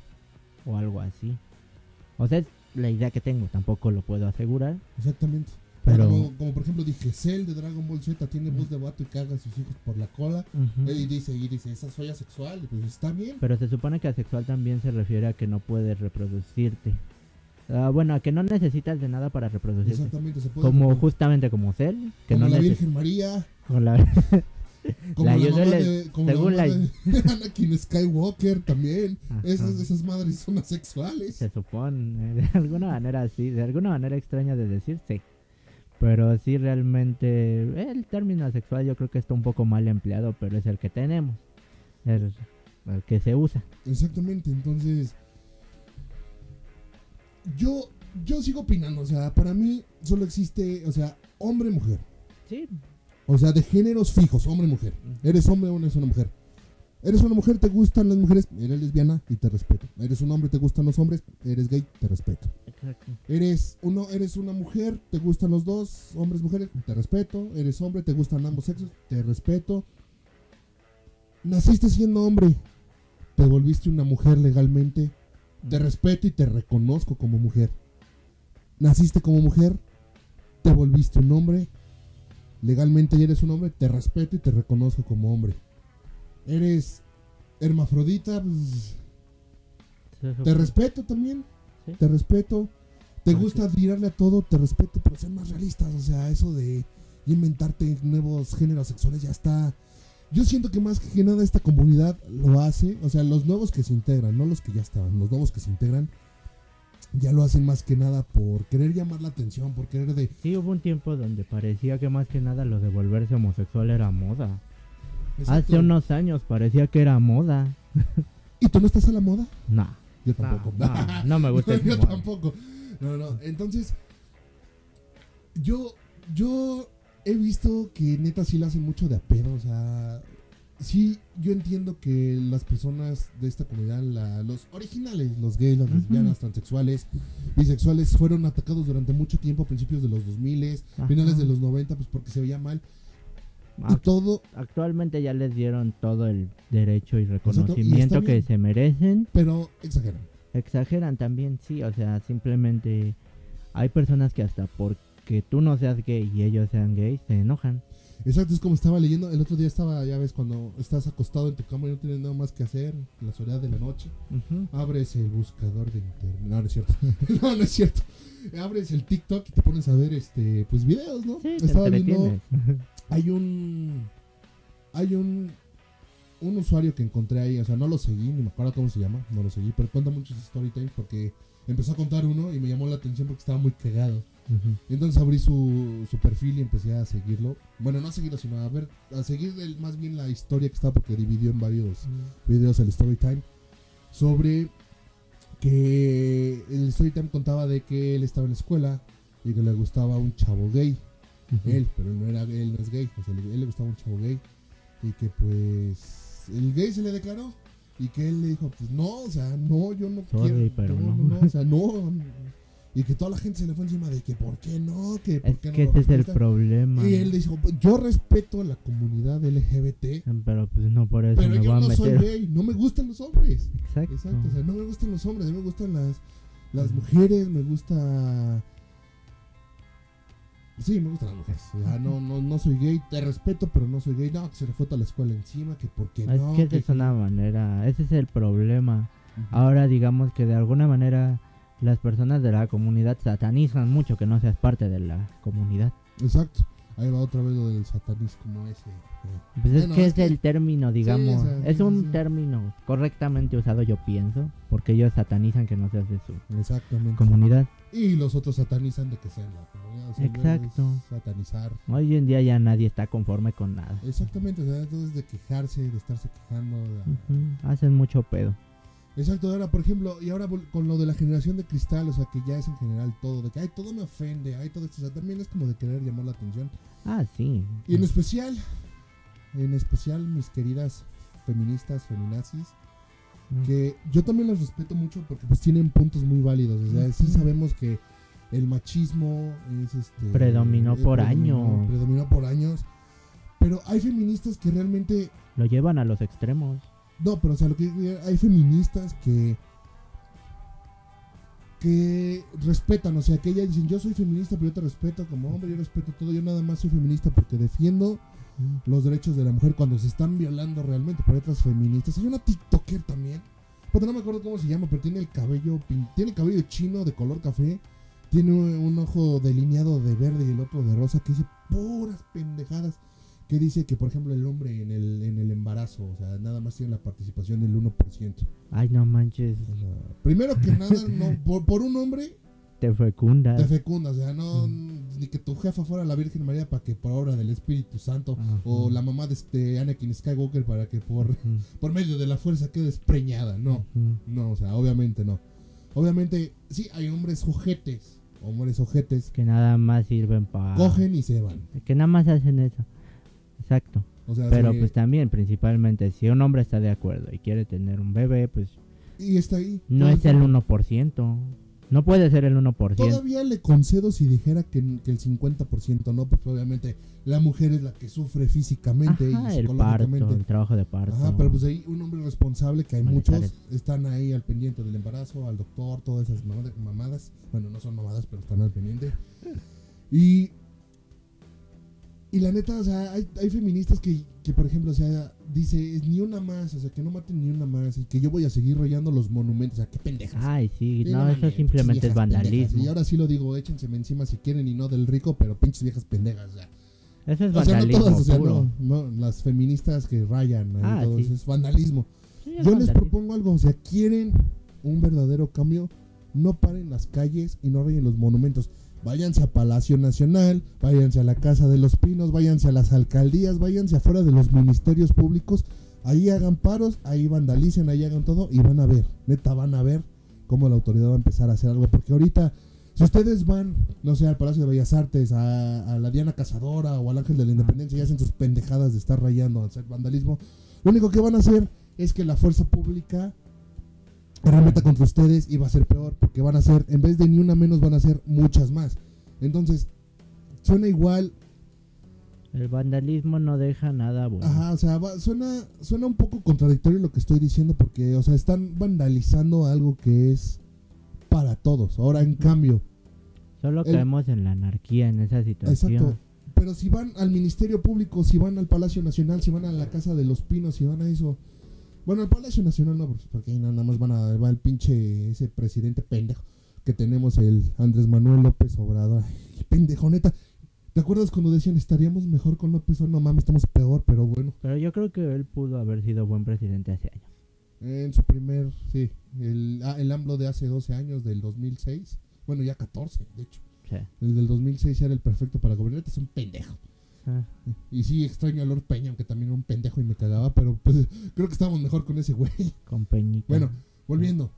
o algo así. O sea, es la idea que tengo, tampoco lo puedo asegurar. Exactamente. Pero- Como, como por ejemplo dije, Cell de Dragon Ball Z tiene voz de vato y caga a sus hijos por la cola. Ujú. Y dice, y dice, esa soy asexual. Pues está bien. Pero se supone que asexual también se refiere a que no puedes reproducirte. Ah, bueno, a que no necesitas de nada para reproducirte. Exactamente, se puede. Como justamente como Cell, que como no la Virgen María. con la- Como La la, mamá le- de, como la según mamá la- de Anakin Skywalker también. Esas, esas madres son asexuales. Se supone, de alguna manera sí, de alguna manera extraña de decir, sí. Pero sí, realmente, el término asexual yo creo que está un poco mal empleado, pero es el que tenemos, el, el que se usa. Exactamente, entonces yo yo sigo opinando, o sea, para mí solo existe, o sea, hombre mujer, Sí, o sea, de géneros fijos, hombre mujer. Eres hombre o eres una mujer. Eres una mujer, te gustan las mujeres, eres lesbiana y te respeto. Eres un hombre, te gustan los hombres, eres gay, te respeto. exacto. Eres uno, eres una mujer, te gustan los dos, hombres, mujeres, te respeto. Eres hombre, te gustan ambos sexos, te respeto. Naciste siendo hombre, te volviste una mujer legalmente, te respeto y te reconozco como mujer. Naciste como mujer, te volviste un hombre, legalmente ya eres un hombre, te respeto y te reconozco como hombre. Eres hermafrodita, pues, te respeto también. Sí. Te respeto. Te gusta tirarle a todo, te respeto, pero ser más realistas. O sea, eso de inventarte nuevos géneros sexuales ya está. Yo siento que más que nada esta comunidad lo hace. O sea, los nuevos que se integran, no los que ya estaban, los nuevos que se integran, ya lo hacen más que nada por querer llamar la atención, por querer de. Sí, hubo un tiempo donde parecía que más que nada lo de volverse homosexual era moda. Exacto. Hace unos años parecía que era moda. ¿Y tú no estás a la moda? No, Yo no, tampoco. no, no me gusta. yo tampoco. No, no. Entonces, yo, yo he visto que neta sí la hacen mucho de a pedo. O sea, sí, yo entiendo que las personas de esta comunidad, la- los originales, los gays, las Ujú. lesbianas, transexuales, bisexuales, fueron atacados durante mucho tiempo, a principios de los 2000, Ajá. finales de los 90, pues porque se veía mal. Y todo, Actualmente ya les dieron todo el derecho y Exacto, y reconocimiento que se merecen. pero exageran. Exageran también, sí, o sea, simplemente hay personas que hasta porque tú no seas gay y ellos sean gays se enojan. Exacto, es como estaba leyendo, el otro día estaba, ya ves, cuando estás acostado en tu cama y no tienes nada más que hacer, en la soledad de la noche, abres el buscador de internet, no, no es cierto, no, no es cierto, abres el TikTok y te pones a ver, este, pues videos, ¿no? Sí, estaba viendo, hay un, hay un, un usuario que encontré ahí, o sea, no lo seguí, ni me acuerdo cómo se llama, no lo seguí, pero cuenta muchos story times porque empezó a contar uno y me llamó la atención porque estaba muy cagado. Y entonces abrí su, su perfil y empecé a seguirlo. Bueno, no a seguirlo, sino a ver, a seguir el- más bien la historia que está porque dividió en varios videos el story time sobre que el story time contaba de que él estaba en la escuela y que le gustaba un chavo gay, él, pero él no era él no es gay, o sea, él le gustaba un chavo gay y que pues el gay se le declaró y que él le dijo, pues no, o sea, no, yo no Sorry, quiero, pero no, no. no, o sea, no. Y que toda la gente se le fue encima de que por qué no, que por Es qué que no ese es el problema. Y él dijo, yo respeto a la comunidad LGBT, Pero pues no por eso pero me yo voy a no soy meter. gay, no me gustan los hombres. Exacto. Exacto, o sea, no me gustan los hombres, a me gustan las, las mujeres, me gusta... Sí, me gustan las mujeres. O sea, no, no, no soy gay, te respeto, pero no soy gay. No, que se le fue toda la escuela encima, que por qué es no. que esa es una manera, ese es el problema. Ahora digamos que de alguna manera las personas de la comunidad satanizan mucho que no seas parte de la comunidad. Exacto. Ahí va otra vez lo del satanismo ese. eh. Pues es Bueno, que es que- el término, digamos, es un término correctamente usado yo pienso, porque ellos satanizan que no seas de su Exactamente. comunidad. Y los otros satanizan de que sean la comunidad. o sea, Exacto. Satanizar. Hoy en día ya nadie está conforme con nada. Exactamente, o sea, entonces de quejarse, de estarse quejando. de- Hacen mucho pedo. Exacto, ahora por ejemplo, y ahora con lo de la generación de cristal, o sea, que ya es en general todo, de que, ay, todo me ofende, ay, todo esto, o sea, también es como de querer llamar la atención. Ah, sí. Y en especial, en especial mis queridas feministas, feminazis, Mm. que yo también las respeto mucho porque pues tienen puntos muy válidos, o sea, sí sabemos que el machismo es este... Predominó eh, por predominó- años. Predominó por años, pero hay feministas que realmente Lo llevan a los extremos. No, pero o sea, lo que hay feministas que que respetan, o sea, que ellas dicen, yo soy feminista, pero yo te respeto como hombre, yo respeto todo, yo nada más soy feminista porque defiendo los derechos de la mujer cuando se están violando realmente por otras feministas. Hay una TikToker también, pero no me acuerdo cómo se llama, pero tiene el cabello, tiene el cabello chino de color café, tiene un, un ojo delineado de verde y el otro de rosa que dice puras pendejadas. Que dice que, por ejemplo, el hombre en el, en el embarazo, o sea, nada más tiene la participación del 1%. Ay, no manches. O sea, primero que nada, no, por, por un hombre Te fecunda. te fecunda, o sea, no, ni que tu jefa fuera la Virgen María para que por obra del Espíritu Santo, Ajá. o la mamá de este Anakin Skywalker para que por, por medio de la fuerza quedes preñada, no, no, o sea, obviamente no. Obviamente, sí, hay hombres ojetes, hombres ojetes, Que nada más sirven para... cogen y se van. Que nada más hacen eso. Exacto. O sea, Pero pues también, principalmente, si un hombre está de acuerdo y quiere tener un bebé, pues y está ahí. no es el tiempo. 1%. No puede ser el 1%. Todavía le concedo si dijera que, que el 50% no, porque obviamente la mujer es la que sufre físicamente Ajá, y el parto, psicológicamente. el trabajo de parto. Ajá, pero pues ahí un hombre responsable, que hay muchos, están ahí al pendiente del embarazo, al doctor, todas esas mamad- mamadas. Bueno, no son mamadas, pero están al pendiente. Y, y la neta, o sea, hay, hay feministas que, que, por ejemplo, o sea, dice, es ni una más, o sea, que no maten ni una más y que yo voy a seguir rayando los monumentos, o sea, qué pendejas. Ay, sí, no, eso simplemente es pendejas. vandalismo. Y ahora sí lo digo, échenseme encima si quieren y no del rico, pero pinches viejas pendejas, o sea. Eso es O sea, no vandalismo todas, o sea, no, no, las feministas que rayan, Ah, todo sí. eso es vandalismo. Sí, es Yo les vandalismo. propongo algo, o sea, quieren un verdadero cambio, no paren las calles y no rayen los monumentos. Váyanse a Palacio Nacional, váyanse a la Casa de los Pinos, váyanse a las alcaldías, váyanse afuera de los ministerios públicos, ahí hagan paros, ahí vandalicen, ahí hagan todo y van a ver, neta van a ver cómo la autoridad va a empezar a hacer algo, porque ahorita si ustedes van, no sé, al Palacio de Bellas Artes, a, la Diana Cazadora o al Ángel de la Independencia y hacen sus pendejadas de estar rayando, hacer vandalismo, lo único que van a hacer es que la fuerza pública arremeta contra ustedes y va a ser peor, porque van a ser, en vez de ni una menos, van a ser muchas más. Entonces, suena igual El vandalismo no deja nada bueno. Ajá, o sea, va- suena, suena un poco contradictorio lo que estoy diciendo porque, o sea, están vandalizando algo que es para todos. Ahora, en cambio, Solo el- caemos en la anarquía en esa situación. exacto. Pero si van al Ministerio Público, si van al Palacio Nacional, si van a la Casa de los Pinos, si van a eso. Bueno, al Palacio Nacional no, porque- porque ahí nada más van a, va el pinche ese presidente pendejo que tenemos, el Andrés Manuel López Obrador. Ay, pendejo, neta. ¿Te acuerdas cuando decían estaríamos mejor con López Obrador? No mames, estamos peor, pero bueno. Pero yo creo que él pudo haber sido buen presidente hace años. En su primer, sí, el, ah, el AMLO de hace 12 años, del 2006. Bueno, ya 14, de hecho. Sí. El del 2006 era el perfecto para gobernar. Es un pendejo. Ah, Y sí, extraño a Lord Peña, aunque también era un pendejo y me cagaba, pero pues creo que estábamos mejor con ese güey. con Peñita. Bueno, volviendo.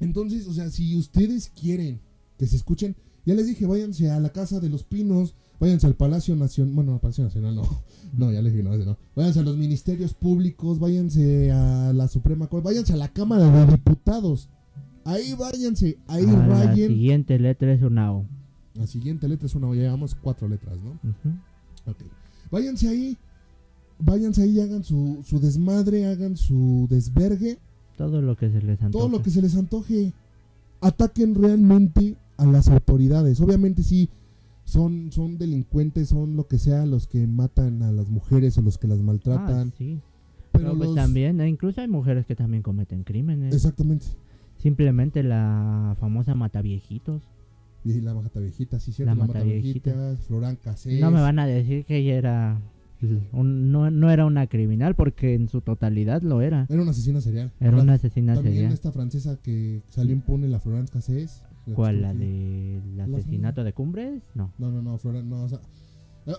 Entonces, o sea, si ustedes quieren que se escuchen, ya les dije, váyanse a la Casa de los Pinos, váyanse al Palacio Nacional, bueno, al Palacio Nacional no, no, ya les dije, no, ese no. Váyanse a los ministerios públicos, váyanse a la Suprema Corte, váyanse a la Cámara de Diputados. Ahí váyanse, ahí A la rayen. siguiente letra es una O. La siguiente letra es una, ya llevamos cuatro letras, ¿no? Ujú. Váyanse ahí, váyanse ahí, hagan su, su desmadre, hagan su desvergue, Todo lo que se les antoja. todo lo que se les antoje. Ataquen realmente a las autoridades. Obviamente sí, son, son delincuentes, son lo que sea los que matan a las mujeres o los que las Ah, maltratan. sí. pero Pero pues los- también, eh, incluso hay mujeres que también cometen crímenes. Exactamente. Simplemente la famosa mataviejitos. Y la Mataviejita, sí, cierto. La La, Mataviejita. Mataviejita, Florán Cassés. No me van a decir que ella era. un- no, no era una criminal, porque en su totalidad lo era. Era una asesina serial. Era una asesina También serial. esta francesa que salió impune, la Florence Cassés. ¿Cuál? ¿La del La asesinato de Cumbres? No. No, no, no, Florence, no, o sea,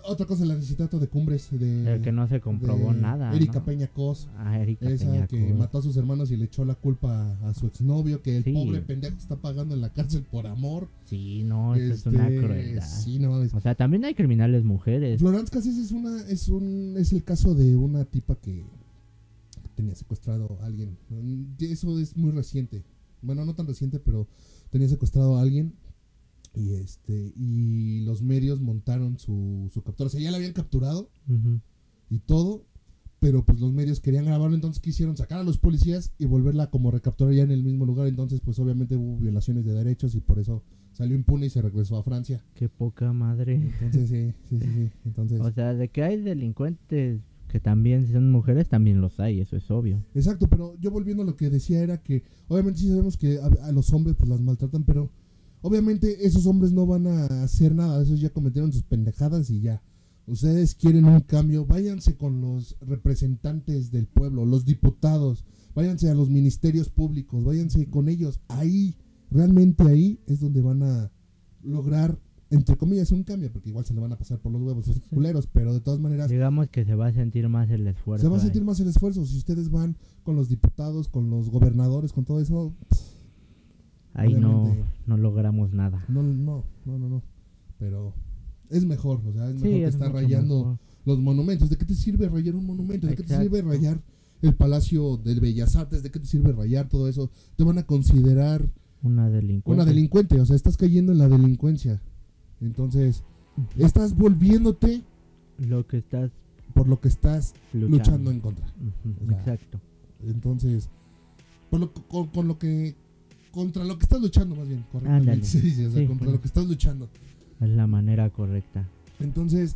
otra cosa, el asesinato de Cumbres de... El que no se comprobó nada. Erika ¿no? Peña Cos, Ah, Erika esa Peña que mató a sus hermanos y le echó la culpa a su exnovio, que el Sí. pobre pendejo está pagando en la cárcel por amor. Sí, no, eso es una Este, crueldad. Sí, no, es- O sea, también hay criminales mujeres. Florence Cassés es una, es un, es el caso de una tipa que tenía secuestrado a alguien. Eso es muy reciente. Bueno, no tan reciente, pero tenía secuestrado a alguien. Y este, y los medios montaron su, su captura. O sea, ya la habían capturado y todo. Pero pues los medios querían grabarlo, entonces quisieron sacar a los policías y volverla como recapturar ya en el mismo lugar. Entonces, pues obviamente hubo violaciones de derechos y por eso salió impune y se regresó a Francia. Qué poca madre. Entonces, sí, sí, sí, sí. Entonces, O sea, de que hay delincuentes que también son mujeres, también los hay, eso es obvio. Exacto, pero yo volviendo a lo que decía era que obviamente sí sabemos que a, a los hombres pues las maltratan, pero obviamente esos hombres no van a hacer nada, esos ya cometieron sus pendejadas y ya. Ustedes quieren un cambio, váyanse con los representantes del pueblo, los diputados, váyanse a los ministerios públicos, váyanse con ellos. Ahí, realmente ahí es donde van a lograr, entre comillas, un cambio, porque igual se le van a pasar por los huevos esos culeros, pero de todas maneras Digamos que se va a sentir más el esfuerzo. se va a ahí. sentir más el esfuerzo. Si ustedes van con los diputados, con los gobernadores, con todo eso, Ahí no, no logramos nada. no, no, no, no, no. Pero es mejor, o sea, es Sí, mejor que es estar rayando mejor. los monumentos. ¿De qué te sirve rayar un monumento? ¿De qué te sirve rayar el Palacio del Bellas Artes? ¿De qué te sirve rayar todo eso? Te van a considerar Una delincuente. una delincuente, o sea, estás cayendo en la delincuencia. Entonces, estás volviéndote Lo que estás por lo que estás luchando. luchando en contra. Ujú, o sea, Exacto. Entonces, por lo, con, con lo que. Contra lo que estás luchando, más bien, correctamente se dice, o sea, Sí, contra bueno. lo que estás luchando. Es la manera correcta. Entonces,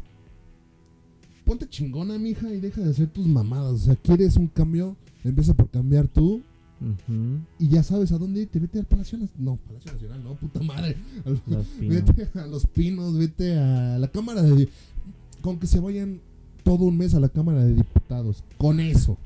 ponte chingona, mija, y deja de hacer tus mamadas. O sea, quieres un cambio, empieza por cambiar tú y ya sabes a dónde irte. Vete al Palacio Nacional. No, Palacio Nacional, no, puta madre. Al- vete a los pinos, vete a la Cámara de. Con que se vayan todo un mes a la Cámara de Diputados. Con eso.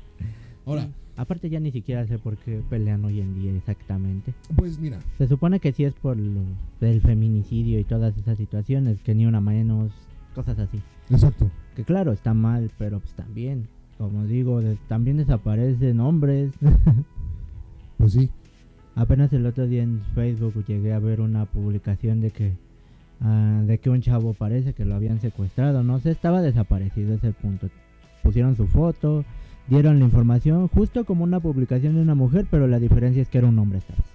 Ahora, Aparte ya ni siquiera sé por qué pelean hoy en día exactamente. pues mira, Se supone que sí es por lo del feminicidio y todas esas situaciones, que ni una menos, cosas así. exacto. Que claro, está mal, pero pues también, como digo, de- también desaparecen hombres. Pues sí. Apenas el otro día en Facebook llegué a ver una publicación de que ah, de que un chavo parece que lo habían secuestrado, no sé, estaba desaparecido ese punto. Pusieron su foto, dieron la información justo como una publicación de una mujer, pero la diferencia es que era un hombre esta vez.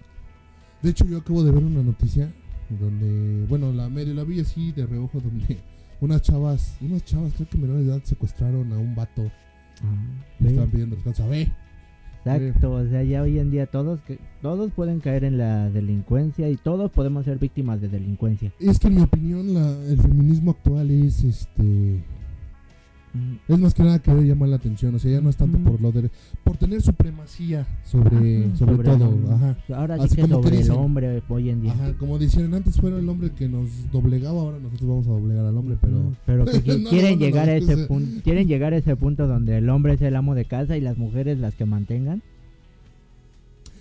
De hecho, yo acabo de ver una noticia donde, bueno, la medio la vi así de reojo, donde unas chavas, unas chavas, creo que menores de edad, secuestraron a un vato Ah, y ve, estaban pidiendo rescate. A ver, Exacto, o sea, ya hoy en día todos que todos pueden caer en la delincuencia y todos podemos ser víctimas de delincuencia. es que en mi opinión la, el feminismo actual es este es más que nada querer llamar la atención, o sea, ya no es tanto por lo de por tener supremacía sobre ajá, sobre, sobre todo, el- ajá. Ahora sí Así que como que sobre el hombre hoy en día. Ajá, como decían antes fuera el hombre que nos doblegaba, ahora nosotros vamos a doblegar al hombre, pero pero que No, quieren no, no, llegar a es que ese se- punto quieren llegar a ese punto donde el hombre es el amo de casa y las mujeres las que mantengan.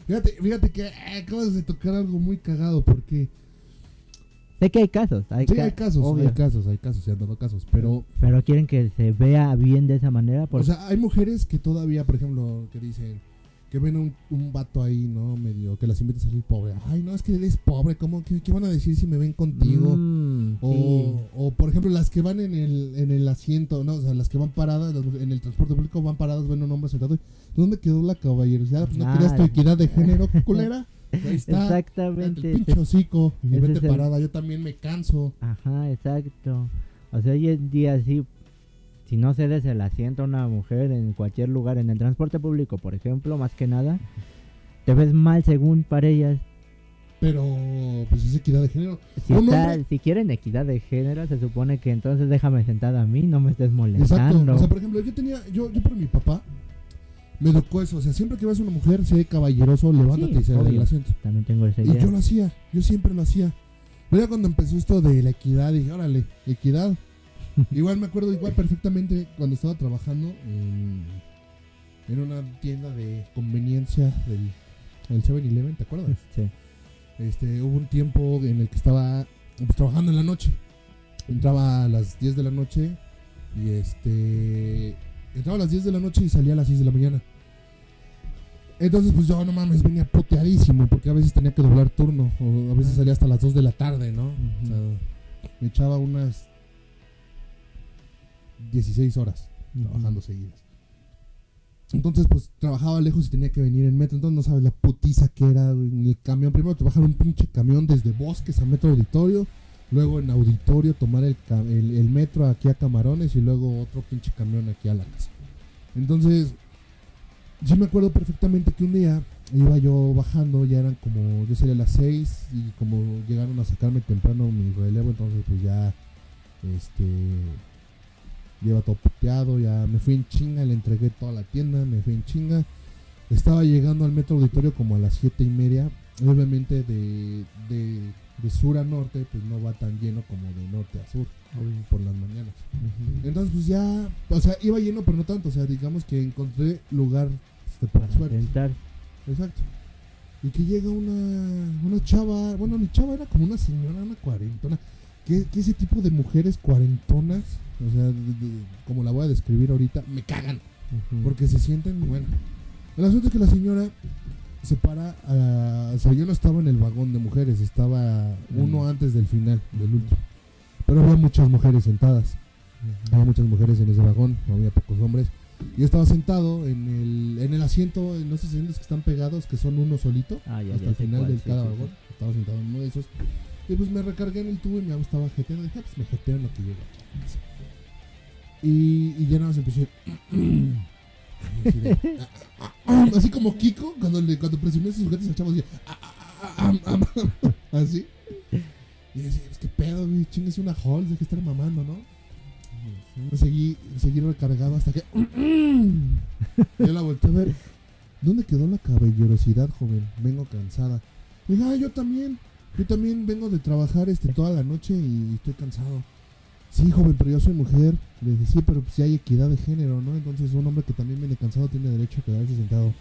Fíjate, fíjate que eh, acabas de tocar algo muy cagado porque sé que hay casos hay, sí ca- hay casos, obvio, hay casos, hay casos, se han dado casos, pero pero quieren que se vea bien de esa manera porque O sea, hay mujeres que todavía, por ejemplo, que dicen que ven un, un vato ahí, ¿no? Medio que las invita a salir pobre. Ay, no, es que eres pobre, ¿cómo? ¿Qué, qué van a decir si me ven contigo? Mm, O, sí. o, por ejemplo, las que van en el, en el asiento, ¿no? O sea, las que van paradas, las en el transporte público van paradas, ven un hombre sentado. ¿Dónde quedó la caballerosidad? Pues no querías tu equidad de género, culera. Ahí está. Exactamente. El pinche hocico. Y vete el- parada, yo también me canso. Ajá, exacto. O sea, hoy en día sí, si no cedes el asiento a una mujer en cualquier lugar, en el transporte público, por ejemplo, más que nada, te ves mal según para ellas. Pero, pues es equidad de género. Si, está- hombre- si quieren equidad de género, se supone que entonces déjame sentada a mí, no me estés Exacto. molestando. O sea, por ejemplo, yo tenía, yo, yo por mi papá, me educó eso. O sea, siempre que ves a una mujer, sé caballeroso, levántate Sí, y se del asiento. También tengo esa Y idea. yo lo hacía, yo siempre lo hacía. Pero ya cuando empezó esto de la equidad, dije, órale, equidad. igual me acuerdo igual perfectamente cuando estaba trabajando en, en una tienda de conveniencia del, del 7-Eleven, ¿te acuerdas? Sí. Este, hubo un tiempo en el que estaba pues, trabajando en la noche. Entraba a las 10 de la noche y este entraba a las 10 de la noche y salía a las 6 de la mañana. Entonces, pues yo no mames, venía puteadísimo porque a veces tenía que doblar turno o a veces salía hasta las 2 de la tarde, ¿no? O sea, me echaba unas 16 horas trabajando seguidas. Entonces, pues trabajaba lejos y tenía que venir en metro. Entonces, no sabes la putiza que era en el camión. Primero trabajar un pinche camión desde Bosques a Metro Auditorio. Luego en Auditorio tomar el, el, metro aquí a Camarones y luego otro pinche camión aquí a la casa. Entonces, sí me acuerdo perfectamente que un día iba yo bajando, ya eran como, yo salía a las 6 y como llegaron a sacarme temprano mi relevo, entonces pues ya, este, lleva todo puteado, ya me fui en chinga, le entregué toda la tienda, me fui en chinga. Estaba llegando al metro auditorio como a las siete y media. Obviamente de, de sur a norte, pues no va tan lleno como de norte a sur por las mañanas. Entonces, pues ya, o sea, iba lleno, pero no tanto. O sea, digamos que encontré lugar este, Para suerte. Exacto. Y que llega una, una chava, bueno, mi chava era como una señora, una cuarentona. Que, que ese tipo de mujeres cuarentonas, o sea, de- de- como la voy a describir ahorita, me cagan. Porque se sienten, bueno. El asunto es que la señora se para, a- o sea, yo no estaba en el vagón de mujeres, estaba uno Mm. antes del final, del último. Pero había muchas mujeres sentadas. Había muchas mujeres en ese vagón, no había pocos hombres. Yo estaba sentado en el, en el asiento, en esos asientos que están pegados, que son uno solito, Ah, ya, hasta ya el final cuál, de sí, cada sí, vagón. Estaba sentado en uno de esos. Y pues me recargué en el tubo y me estaba jeteando. Dije, "Ah, pues me jeteo en lo que llego aquí. Y, y ya nada más empecé. así, de, "Ah, ah, ah", como Kiko, cuando, le, cuando presionó sus juguetes al chavo, así. "Ah, ah, ah, ah, ah, ah", así. Y decía, pues qué pedo, güey, chingues una Halls, hay que estar mamando, ¿no? Pues seguí, seguí recargado hasta que. Yo la volteé a ver. ¿Dónde quedó la caballerosidad, joven? Vengo cansada. Ah, yo también. Yo también vengo de trabajar este toda la noche y estoy cansado. Sí, joven, pero yo soy mujer. Le dije, sí, pero sí hay equidad de género, ¿no? Entonces un hombre que también viene cansado tiene derecho a quedarse sentado.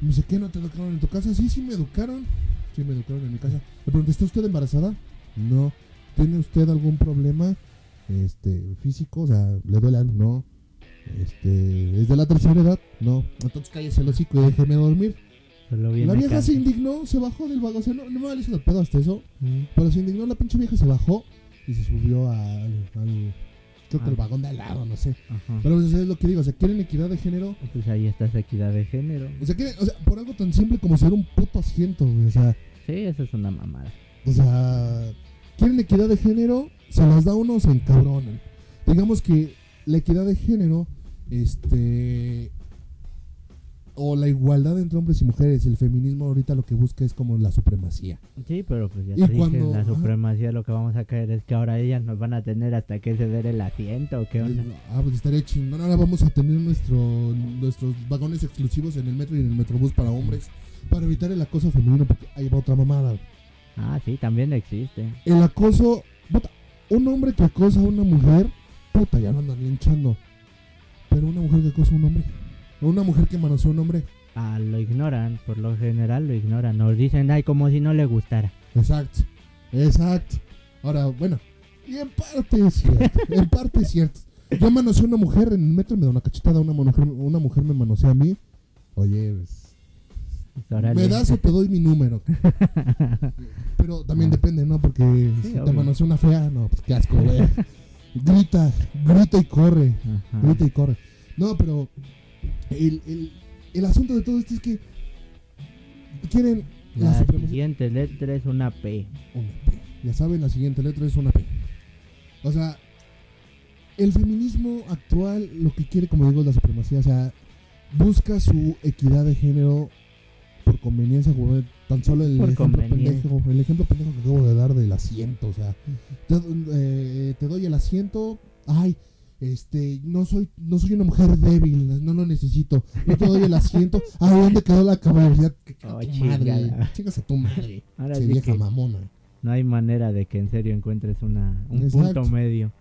Y me dice, ¿qué no te educaron en tu casa? Sí, sí me educaron. Sí me educaron en mi casa. Le pregunté, ¿está usted embarazada? No. ¿Tiene usted algún problema este físico? O sea, ¿le duele algo? No. Este, ¿es de la tercera edad? No. Entonces cállese el hocico y déjeme dormir. La vieja se indignó, se bajó del vagón. O sea, no, no me vale el pedo hasta eso. Ujú. Pero se indignó la pinche vieja, se bajó y se subió al. al creo que Ah. el vagón de al lado, no sé. Ajá. Pero pues, es lo que digo, o sea, quieren equidad de género. Pues ahí está esa equidad de género. O sea, quieren, o sea, por algo tan simple como ser un puto asiento, güey. O sea, Sí, eso es una mamada. o sea, quieren equidad de género se las da uno, se encabronan. Digamos que la equidad de género, este, o la igualdad entre hombres y mujeres, el feminismo ahorita lo que busca es como la supremacía. Sí, pero pues ya Y te dije, cuando- la ajá. supremacía lo que vamos a caer es que ahora ellas nos van a tener hasta que ceder el asiento, ¿o ¿qué onda? Ah, pues estaría chingón. Ahora vamos a tener nuestro, nuestros vagones exclusivos en el metro y en el metrobús para hombres, para evitar el acoso femenino, porque ahí va otra mamada. Ah, sí, también existe. El acoso, puta, un hombre que acosa a una mujer, puta, ya lo andan linchando. Pero una mujer que acosa a un hombre, una mujer que manosea a un hombre, Ah, lo ignoran, por lo general lo ignoran. Nos dicen, ay, como si no le gustara. exacto, exacto. Ahora, bueno, y en parte es cierto, en parte es cierto. Yo manoseo a una mujer en el metro y me da una cachetada, una mujer, una mujer me manosea a mí. Oye, pues, me das o te doy mi número. Pero también depende, ¿no? Porque Sí, si te manosea una fea, no, pues qué asco, güey. grita, grita y corre. Ajá. grita y corre. No, pero el, el, el asunto de todo esto es que quieren la, La siguiente letra es una P. Una P. Ya saben, la siguiente letra es una P. O sea, el feminismo actual lo que quiere, como digo, es la supremacía. O sea, busca su equidad de género por conveniencia, como tan solo el Por ejemplo, pendejo, el ejemplo pendejo que acabo de dar del asiento. O sea, te, eh, te doy el asiento, ay, este, no soy, no soy una mujer débil, no lo necesito, no te doy el asiento, ay, ¿dónde quedó la caballería? Oh, madre, chingas a tu madre, Ahora sí vieja que mamona. no hay manera de que en serio encuentres una, un Exacto. punto medio.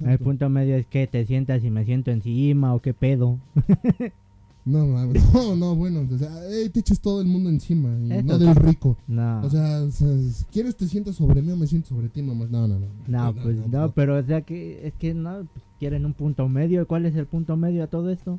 El punto medio es que te sientas y me siento encima o qué pedo. No, no, no, bueno, o sea, eh, te echas todo el mundo encima, y no del rico. No. O sea, o sea, quieres te sientas sobre mí o me siento sobre ti, mamá. No, no, no. no, pues no, pero o sea que es que no pues, quieren un punto medio. ¿Cuál es el punto medio a todo esto?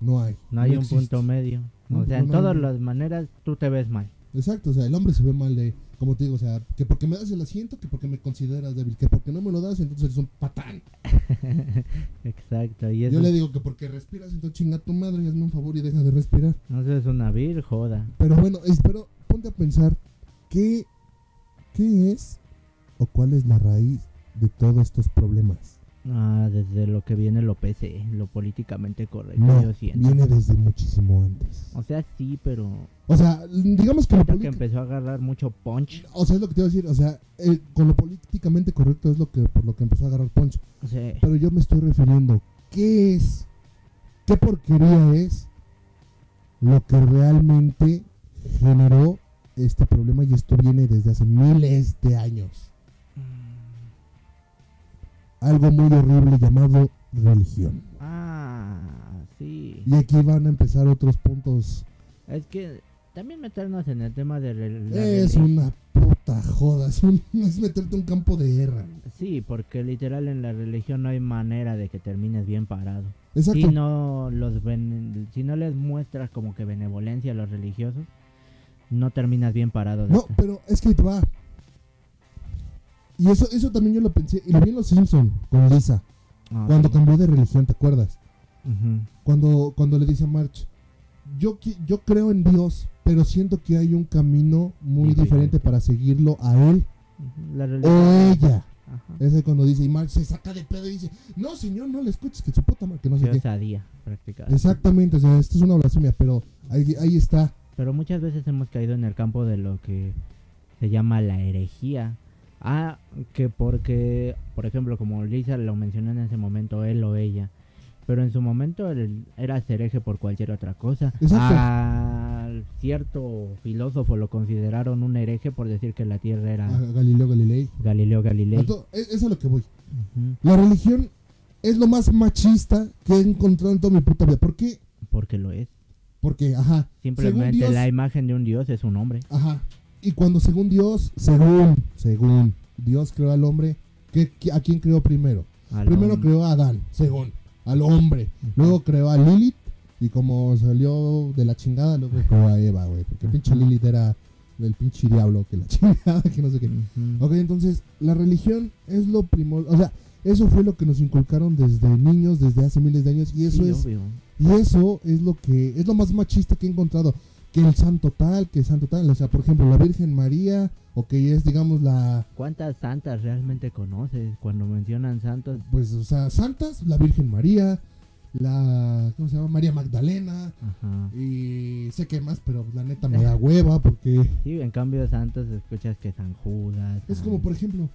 No hay. No hay un existe. punto medio. No, O sea, no, en no, todas no. las maneras tú te ves mal. Exacto, o sea, el hombre se ve mal de, como te digo, o sea, que porque me das el asiento, que porque me consideras débil, que porque no me lo das, entonces eres un patán. Exacto. Y eso, Yo le digo que porque respiras, entonces chinga tu madre y hazme un favor y deja de respirar. eso es una vir, joda. Pero bueno, espero, ponte a pensar, ¿qué, ¿qué es o cuál es la raíz de todos estos problemas? Ah, desde lo que viene lo PC, lo políticamente correcto, No, yo siento. viene desde muchísimo antes. O sea, sí, pero O sea, digamos que lo que empezó a agarrar mucho punch. O sea, es lo que te iba a decir, o sea, con lo políticamente correcto es lo que por lo que empezó a agarrar sea, Pero yo me estoy refiriendo, ¿qué es? ¿Qué porquería es lo que realmente generó este problema? Y esto viene desde hace miles de años. Algo muy horrible llamado religión. ah, sí. Y aquí van a empezar otros puntos. Es que también meternos en el tema de la Es una puta joda, es, un- es meterte en un campo de guerra. Sí, porque literal en la religión no hay manera de que termines bien parado. Exacto. Si no los ven, si no les muestras como que benevolencia a los religiosos, no terminas bien parado. de No, pero es que va. Y eso, eso también yo lo pensé, y lo vi en Los Simpson con Lisa, Ah, cuando cambió de religión, ¿te acuerdas? Cuando, cuando le dice a March, yo, yo creo en Dios, pero siento que hay un camino muy Diferente. para seguirlo a él Ujú, La o ella. Ajá. Es ahí cuando dice, y March se saca de pedo y dice, no señor, no le escuches, que su puta madre, que no sé Qué osadía. Exactamente, o sea, esto es una blasfemia, pero ahí, ahí está. Pero muchas veces hemos caído en el campo de lo que se llama la herejía. Ah, que porque, por ejemplo, como Lisa lo mencionó en ese momento, él o ella. Pero en su momento él era hereje por cualquier otra cosa. Exacto. Cierto filósofo lo consideraron un hereje por decir que la Tierra era A Galileo Galilei. Galileo Galilei. A to- Es, es a lo que voy. La religión es lo más machista que he encontrado en toda mi puta vida. ¿Por qué? Porque lo es. Porque, ajá. Simplemente Dios- la imagen de un dios es un hombre. Ajá. Y cuando según Dios, según, según Dios creó al hombre, ¿qué- ¿a quién creó primero? al Primero hombre. creó a Adán, según, al hombre. Luego creó a Lilith y como salió de la chingada, luego creó a Eva, güey. Porque pinche Ajá. Lilith era del pinche diablo, que la chingada, que no sé qué. Ujú. Ok, entonces la religión es lo primordial. O sea, eso fue lo que nos inculcaron desde niños, desde hace miles de años. Y eso Sí, es obvio. y eso es lo que es lo más machista que he encontrado. Que el santo tal, que el santo tal, o sea, por ejemplo, la Virgen María, o que es, digamos, la, ¿Cuántas santas realmente conoces cuando mencionan santos? pues, o sea, santas, la Virgen María, la, ¿cómo se llama? María Magdalena, Ajá. y sé que más, pero la neta me da hueva, porque Sí, en cambio santos escuchas que San Judas. es San- como, por ejemplo,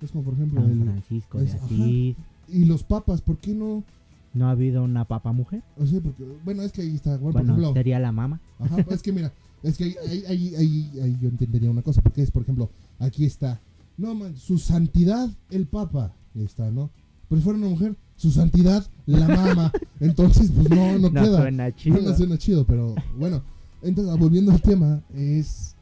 es como, por ejemplo, San el, Francisco de ajá. Asís. y los papas, ¿por qué no? ¿No ha habido una papa mujer? O sea, porque, bueno, es que ahí está, bueno, Bueno, por ejemplo, sería la mama. Ajá, es que mira, es que ahí, ahí, ahí, ahí- ahí yo entendería una cosa, porque es, por ejemplo, aquí está, no man, su santidad el papa, ahí está, ¿no? Pero si fuera una mujer, su santidad la mama, entonces pues no, no, No queda, suena chido. no, no suena chido, pero bueno, entonces volviendo al tema, es,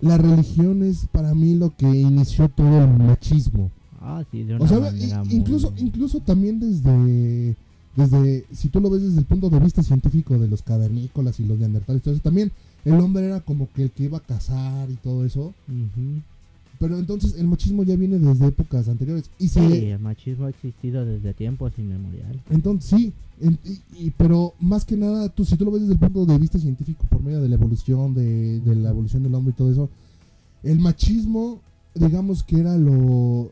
la religión es para mí lo que inició todo el machismo, Ah, sí, de una o sea, manera i- muy- incluso, incluso también desde, desde, si tú lo ves desde el punto de vista científico de los cavernícolas y los neandertales, eso, también el hombre era como que el que iba a cazar y todo eso. Pero entonces el machismo ya viene desde épocas anteriores. Y se, Sí, el machismo ha existido desde tiempos inmemoriales. entonces sí, en- y- y- pero más que nada, tú si tú lo ves desde el punto de vista científico por medio de la evolución, de, de la evolución del hombre y todo eso, el machismo, digamos que era lo,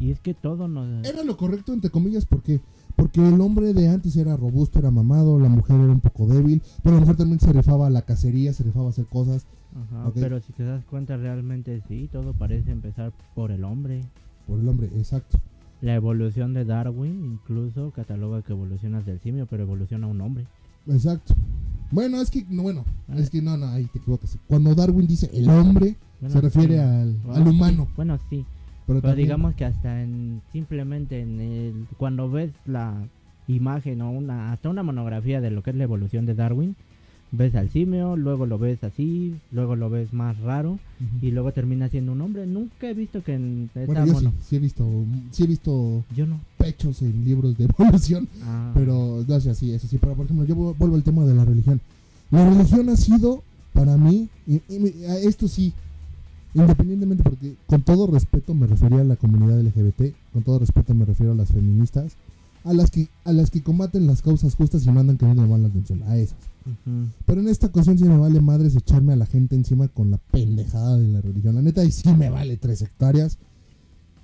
Y es que todo nos... Era lo correcto, entre comillas, ¿por qué? Porque el hombre de antes era robusto, era mamado, la mujer era un poco débil, pero la mujer también se rifaba a la cacería, se rifaba a hacer cosas. Ajá. Pero si te das cuenta realmente sí, todo parece empezar por el hombre. Por el hombre, exacto. La evolución de Darwin incluso cataloga que evolucionas del simio, pero evoluciona un hombre. Exacto. Bueno, es que, no, bueno, Ah. es que no, no, ahí te equivocas. Cuando Darwin dice el hombre, Bueno, se refiere sí. al, al humano. Bueno, sí. Pero, digamos que hasta en simplemente en el cuando ves la imagen o una hasta una monografía de lo que es la evolución de Darwin, ves al simio, luego lo ves así, luego lo ves más raro y luego termina siendo un hombre. Nunca he visto que en esta Bueno, yo sí, mono- sí he visto, sí he visto Yo no. pechos en libros de evolución. Ah, Pero no sé, así, eso sí. Pero por ejemplo, yo vu- vuelvo al tema de la religión. La religión ha sido, para mí, y, y esto sí, independientemente, porque con todo respeto me refería a la comunidad LGBT, con todo respeto me refiero a las feministas, a las que, a las que combaten las causas justas y no andan queriendo llamar la atención, a esas. ujú. Pero en esta ocasión sí me vale madres echarme a la gente encima con la pendejada de la religión. La neta, y sí me vale tres hectáreas.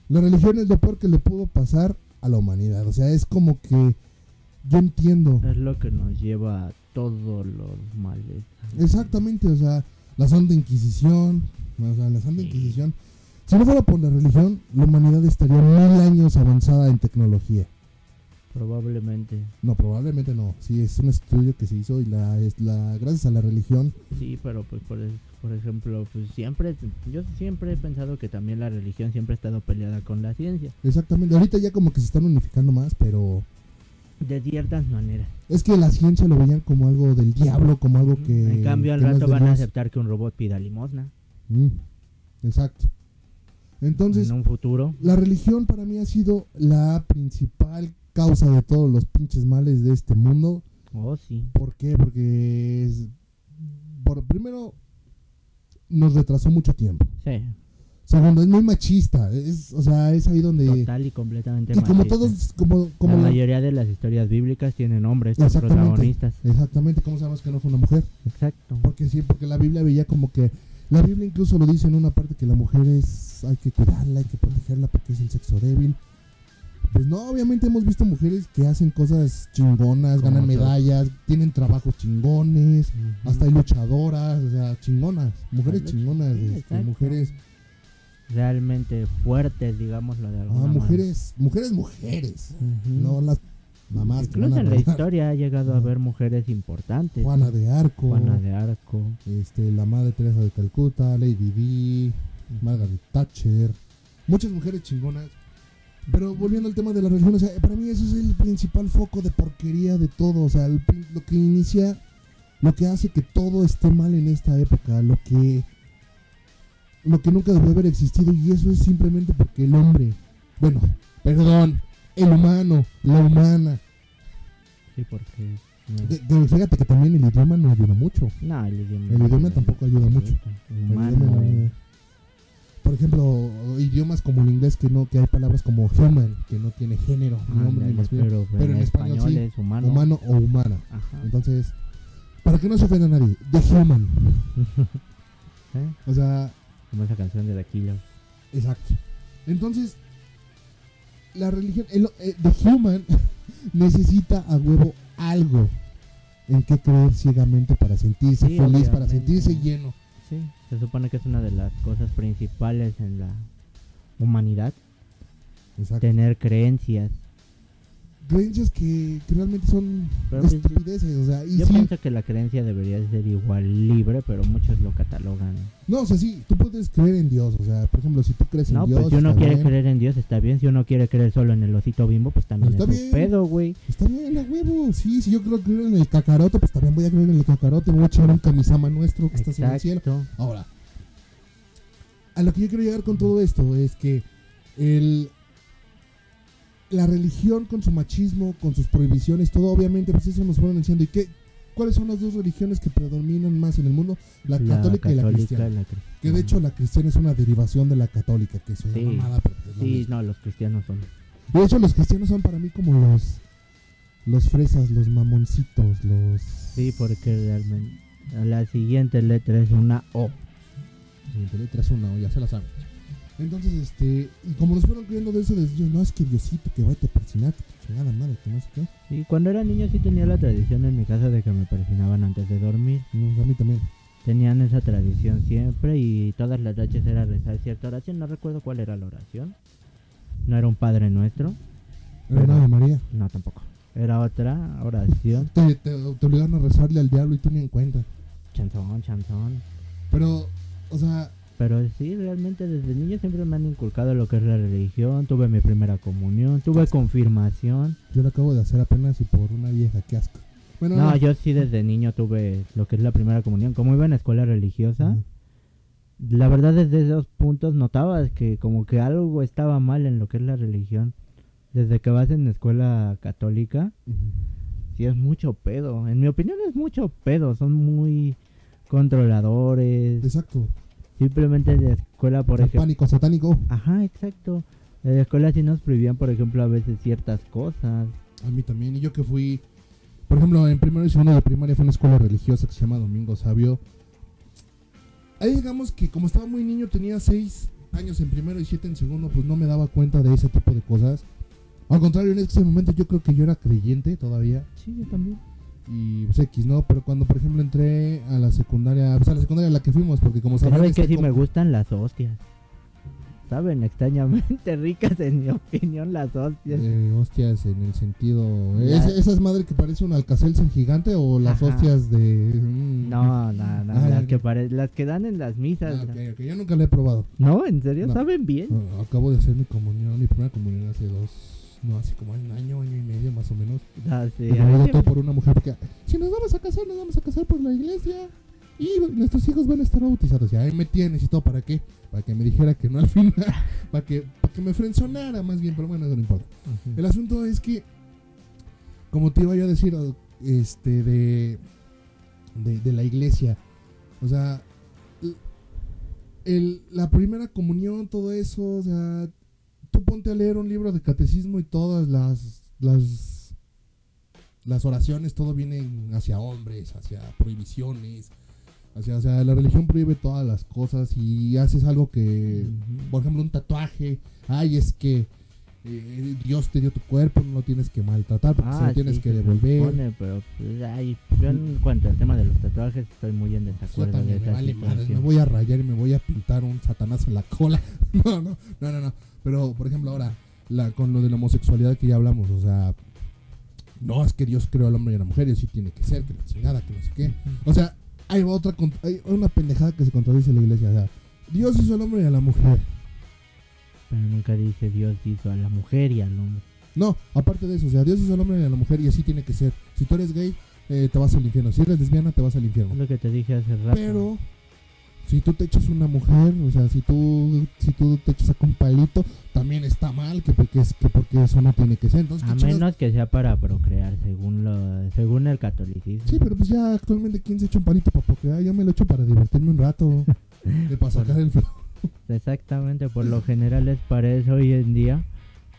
La religión es lo peor que le pudo pasar a la humanidad. O sea, es como que yo entiendo. Es lo que nos lleva a todos los males. Exactamente, o sea, la Santa Inquisición, o sea, la Santa. Inquisición. Si no fuera por la religión, la humanidad estaría mil años avanzada en tecnología. Probablemente. No, probablemente no. Sí, es un estudio que se hizo y la, es la gracias a la religión. Sí, pero pues por, por ejemplo, pues siempre, yo siempre he pensado que también la religión siempre ha estado peleada con la ciencia, Exactamente. Ahorita ya como que se están unificando más, pero de ciertas maneras. es que la ciencia lo veían como algo del diablo, como algo que... en cambio, al rato van a Dios. aceptar que un robot pida limosna. Mm, exacto. Entonces, en un futuro. La religión para mí ha sido la principal causa de todos los pinches males de este mundo. Oh, sí. ¿Por qué? Porque es, por, primero nos retrasó mucho tiempo. Sí. Segundo, es muy machista. Es, o sea, es ahí donde... Total y completamente Y como machista. todos, como, como la la- mayoría de las historias bíblicas tienen hombres como Exactamente. protagonistas. Exactamente, ¿cómo sabemos que no fue una mujer? Exacto. Porque sí, porque la Biblia veía como que... La Biblia incluso lo dice en una parte que la mujer es... Hay que cuidarla, hay que protegerla porque es el sexo débil. Pues no, obviamente hemos visto mujeres que hacen cosas chingonas, ganan medallas, tienen trabajos chingones, hasta hay luchadoras, o sea, chingonas, mujeres chingonas, sí, este, mujeres, Realmente fuertes, digámoslo de alguna ah, manera. mujeres, mujeres, mujeres, no las mamás Incluso en la historia ha llegado a haber mujeres importantes. Juana de Arco, Juana de Arco. este, la madre Teresa de Calcuta, Lady Di, Margaret Thatcher, muchas mujeres chingonas. Pero volviendo al tema de la religión, o sea, para mí eso es el principal foco de porquería de todo, o sea, el lo que inicia, lo que hace que todo esté mal en esta época, lo que lo que nunca debió haber existido y eso es simplemente porque el hombre, bueno, perdón, el humano, la humana, Sí, porque. no- de- de- fíjate que también el idioma no ayuda mucho. No, el idioma. El idioma tampoco ayuda mucho. Humano. por ejemplo, idiomas como el inglés que no que hay palabras como human que no tiene género, ni hombre ni masculino, pero, pero en español sí, es humano. humano o humana. Ajá. Entonces, para que no se ofenda a nadie, The Human. ¿Eh? O sea, Como esa canción de Killers. exacto. Entonces, la religión, el, eh, The Human necesita a huevo algo en que creer ciegamente para sentirse Sí, feliz, para sentirse lleno. Sí, se supone que es una de las cosas principales en la humanidad, Exacto. tener creencias. Creencias que, que realmente son Pero pues, estupideces, o sea, y Yo sí, pienso que la creencia debería ser igual libre, pero muchos lo catalogan. no, o sea, sí, tú puedes creer en Dios, o sea, por ejemplo, si tú crees en No, Dios, pues si uno quiere bien. creer en Dios está bien, si uno quiere creer solo en el osito bimbo, pues también Está es bien. un pedo, güey. Está bien, a huevo. Sí, si yo creo creer en el cacarote, pues también voy a creer en el cacarote. Voy a echar un camisama nuestro que está en el cielo. Exacto. Ahora, a lo que yo quiero llegar con todo esto es que el, la religión con su machismo, con sus prohibiciones, todo obviamente, pues eso nos fueron diciendo. ¿Y qué? ¿Cuáles son las dos religiones que predominan más en el mundo? La, católica, y la cristiana. la Que de hecho la cristiana es una derivación de la católica, que es una Sí. mamada, pero es lo Sí, no, los cristianos son. De hecho, los cristianos son para mí como los los fresas, los mamoncitos, los Sí, porque realmente la siguiente letra es una O. Siguiente letra es una, o ya se la saben. Entonces, este, y como nos fueron creyendo de eso, Dios, no es que Diosito que va a te persinar, que chingada madre, que no sé qué. Sí, cuando era niño sí tenía la tradición en mi casa de que me persinaban antes de dormir. Mm, a mí también. Tenían esa tradición siempre y todas las noches era rezar cierta oración. No recuerdo cuál era la oración. No era un Padre Nuestro. Era una de María. No, tampoco. Era otra oración. Te, te, te obligaron a rezarle al diablo y tú ni en cuenta. Chanzón, chanzón. Pero, o sea, Pero sí, realmente desde niño siempre me han inculcado lo que es la religión. Tuve mi primera comunión, tuve confirmación. yo lo acabo de hacer apenas y por una vieja, qué asco. Bueno, No, yo sí desde niño tuve lo que es la primera comunión. Como iba en escuela religiosa, la verdad desde esos puntos notabas que como que algo estaba mal en lo que es la religión. Desde que vas en escuela católica, sí es mucho pedo. En mi opinión es mucho pedo. Son muy controladores. Exacto. Simplemente en la escuela, por ejemplo... pánico satánico. Ajá, exacto. En la escuela sí nos prohibían, por ejemplo, a veces ciertas cosas. A mí también. Y yo que fui, por ejemplo, en primero y segundo de primaria fue una escuela religiosa que se llama Domingo Sabio. Ahí digamos que como estaba muy niño, tenía seis años en primero y siete en segundo, pues no me daba cuenta de ese tipo de cosas. Al contrario, en ese momento yo creo que yo era creyente todavía. Sí, yo también. Y pues X, ¿no? Pero cuando, por ejemplo, entré a la secundaria, pues a la secundaria a la que fuimos, porque como saben... ¿Saben que este sí me gustan las hostias? ¿Saben? Extrañamente ricas en mi opinión las hostias. Eh, hostias en el sentido... ¿Es, ¿Esas madres que parece un alcacelser gigante o las Ajá. hostias de...? mm, No, no, no, Ah, las que pare- las que dan en las misas. Ah, Yo nunca la he probado. No, en serio, No. saben bien. Ah, Acabo de hacer mi comunión, mi primera comunión hace dos, no, hace como un año, año y medio más o menos. Ah, sí, me votó por una mujer porque si nos vamos a casar, nos vamos a casar por la iglesia. Y nuestros hijos van a estar bautizados. Y ahí me tienes y todo, ¿para qué? Para que me dijera que no al final. para, que, para que me frenzonara más bien, pero bueno, eso no importa. El asunto es que, como te iba yo a decir, este, de, de, de la iglesia, o sea, el, la primera comunión, todo eso, o sea, ponte a leer un libro de catecismo y todas las, las, las oraciones, todo vienen hacia hombres, hacia prohibiciones, hacia, o sea, la religión prohíbe todas las cosas y haces algo que, por ejemplo, un tatuaje. Ay, es que eh, Dios te dio tu cuerpo, no lo tienes que maltratar porque se Ah, lo tienes sí, que se devolver. supone, pero pues, ay, yo en cuanto al tema de los tatuajes estoy muy en Yo desacuerdo de también me esa vale madre, me voy a rayar y me voy a pintar un satanás en la cola. No, no, no, no, no. Pero, por ejemplo, ahora, la, con lo de la homosexualidad que ya hablamos, o sea, no es que Dios creó al hombre y a la mujer y así tiene que ser, que la chingada, que no sé qué. O sea, hay otra, hay una pendejada que se contradice en la iglesia. O sea, Dios hizo al hombre y a la mujer. Pero nunca dice Dios hizo a la mujer y al hombre. No, aparte de eso, o sea, Dios hizo al hombre y a la mujer y así tiene que ser. Si tú eres gay, eh, te vas al infierno. Si eres lesbiana, te vas al infierno. Es lo que te dije hace rato. Pero si tú te echas una mujer, o sea, si tú si tú te echas acá un palito, también está mal, que porque es que porque eso no tiene que ser. Entonces, a menos que sea para procrear, según lo según el catolicismo. Sí, pero pues ya actualmente quién se echa un palito para procrear, yo me lo echo para divertirme un rato, de para sacar el flow. Exactamente, por lo general es para eso hoy en día.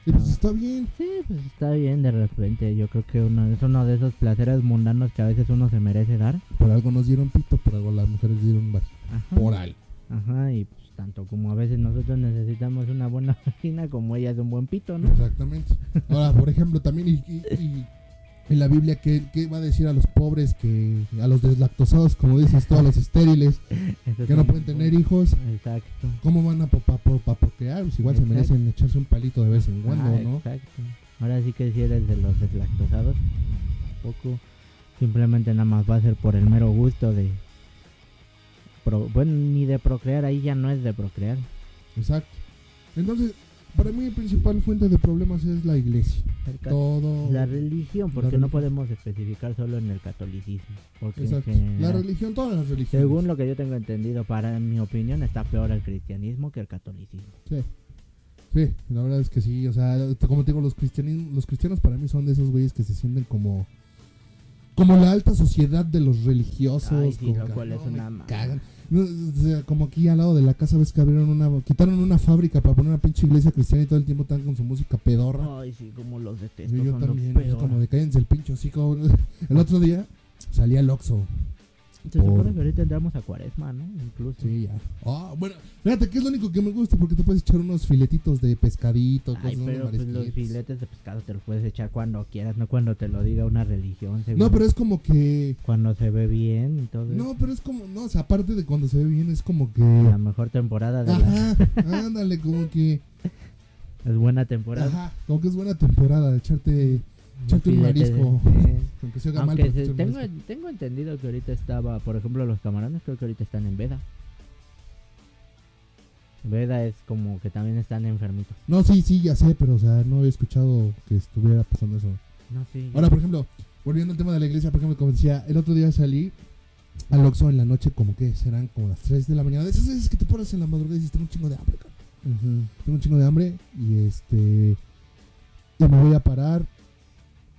Y pues Ah. está bien. Sí, pues está bien de repente. Yo creo que uno, es uno de esos placeres mundanos que a veces uno se merece dar. Por algo nos dieron pito, por algo las mujeres dieron vagina. Ajá. Por algo. Ajá, y pues tanto como a veces nosotros necesitamos una buena vagina, como ella es un buen pito, ¿no? Exactamente. Ahora, por ejemplo, también y, y- y en la Biblia, ¿qué, qué va a decir a los pobres, que a los deslactosados, como dices tú, a los estériles, que no pueden tener hijos? Exacto. ¿Cómo van a pa- pa- pa- procrear? Pues igual se merecen echarse un palito de vez en cuando, Ah, ¿no? Exacto. Ahora sí que si eres de los deslactosados, poco. Simplemente nada más va a ser por el mero gusto de. pro- bueno, ni de procrear, ahí ya no es de procrear. Exacto. Entonces, para mí, la principal fuente de problemas es la iglesia. Todo. La religión, porque no podemos especificar solo en el catolicismo. Porque en Exacto. general- La religión, todas las religiones. según lo que yo tengo entendido, para mi opinión, está peor el cristianismo que el catolicismo. Sí. Sí, la verdad es que sí. O sea, como te digo, los, cristianismo, los cristianos para mí son de esos güeyes que se sienten como. Como la alta sociedad de los religiosos. Ay, sí, como lo que, cual es me una cagan. No, o sea, como aquí al lado de la casa ves que abrieron una. Quitaron una fábrica para poner una pinche iglesia cristiana y todo el tiempo están con su música pedorra. Ay, sí, como los detesto. Yo son también, es peor. como de cállense el pincho hocico. El otro día salí al Oxxo. Se supone por- que ahorita entramos a cuaresma, ¿no? Incluso. Sí, ya. Ah, bueno, fíjate que es lo único que me gusta porque te puedes echar unos filetitos de pescadito, Ay, cosas, pero pues los filetes de pescado te los puedes echar cuando quieras, no cuando te lo diga una religión. según- No, pero es como que. Cuando se ve bien y todo No, pero es como. No, o sea, aparte de cuando se ve bien, es como que. La mejor temporada de la... Ajá, ándale, como que. Es buena temporada. Ajá, como que es buena temporada de echarte. Echarte un de- marisco. Aunque se tengo, marisco. tengo entendido que ahorita estaba, por ejemplo, los camarones creo que ahorita están en veda. Veda es como que también están enfermitos. No, sí, sí, ya sé, pero o sea, no había escuchado que estuviera pasando eso. No, sí. Ahora, por ejemplo, volviendo al tema de la iglesia, por ejemplo, como decía, el otro día salí al Oxxo en la noche, como que serán como las 3 de la mañana. De esas veces que te pones en la madrugada y dices, tengo un chingo de hambre. Ujú. Tengo un chingo de hambre y este. Y me voy a parar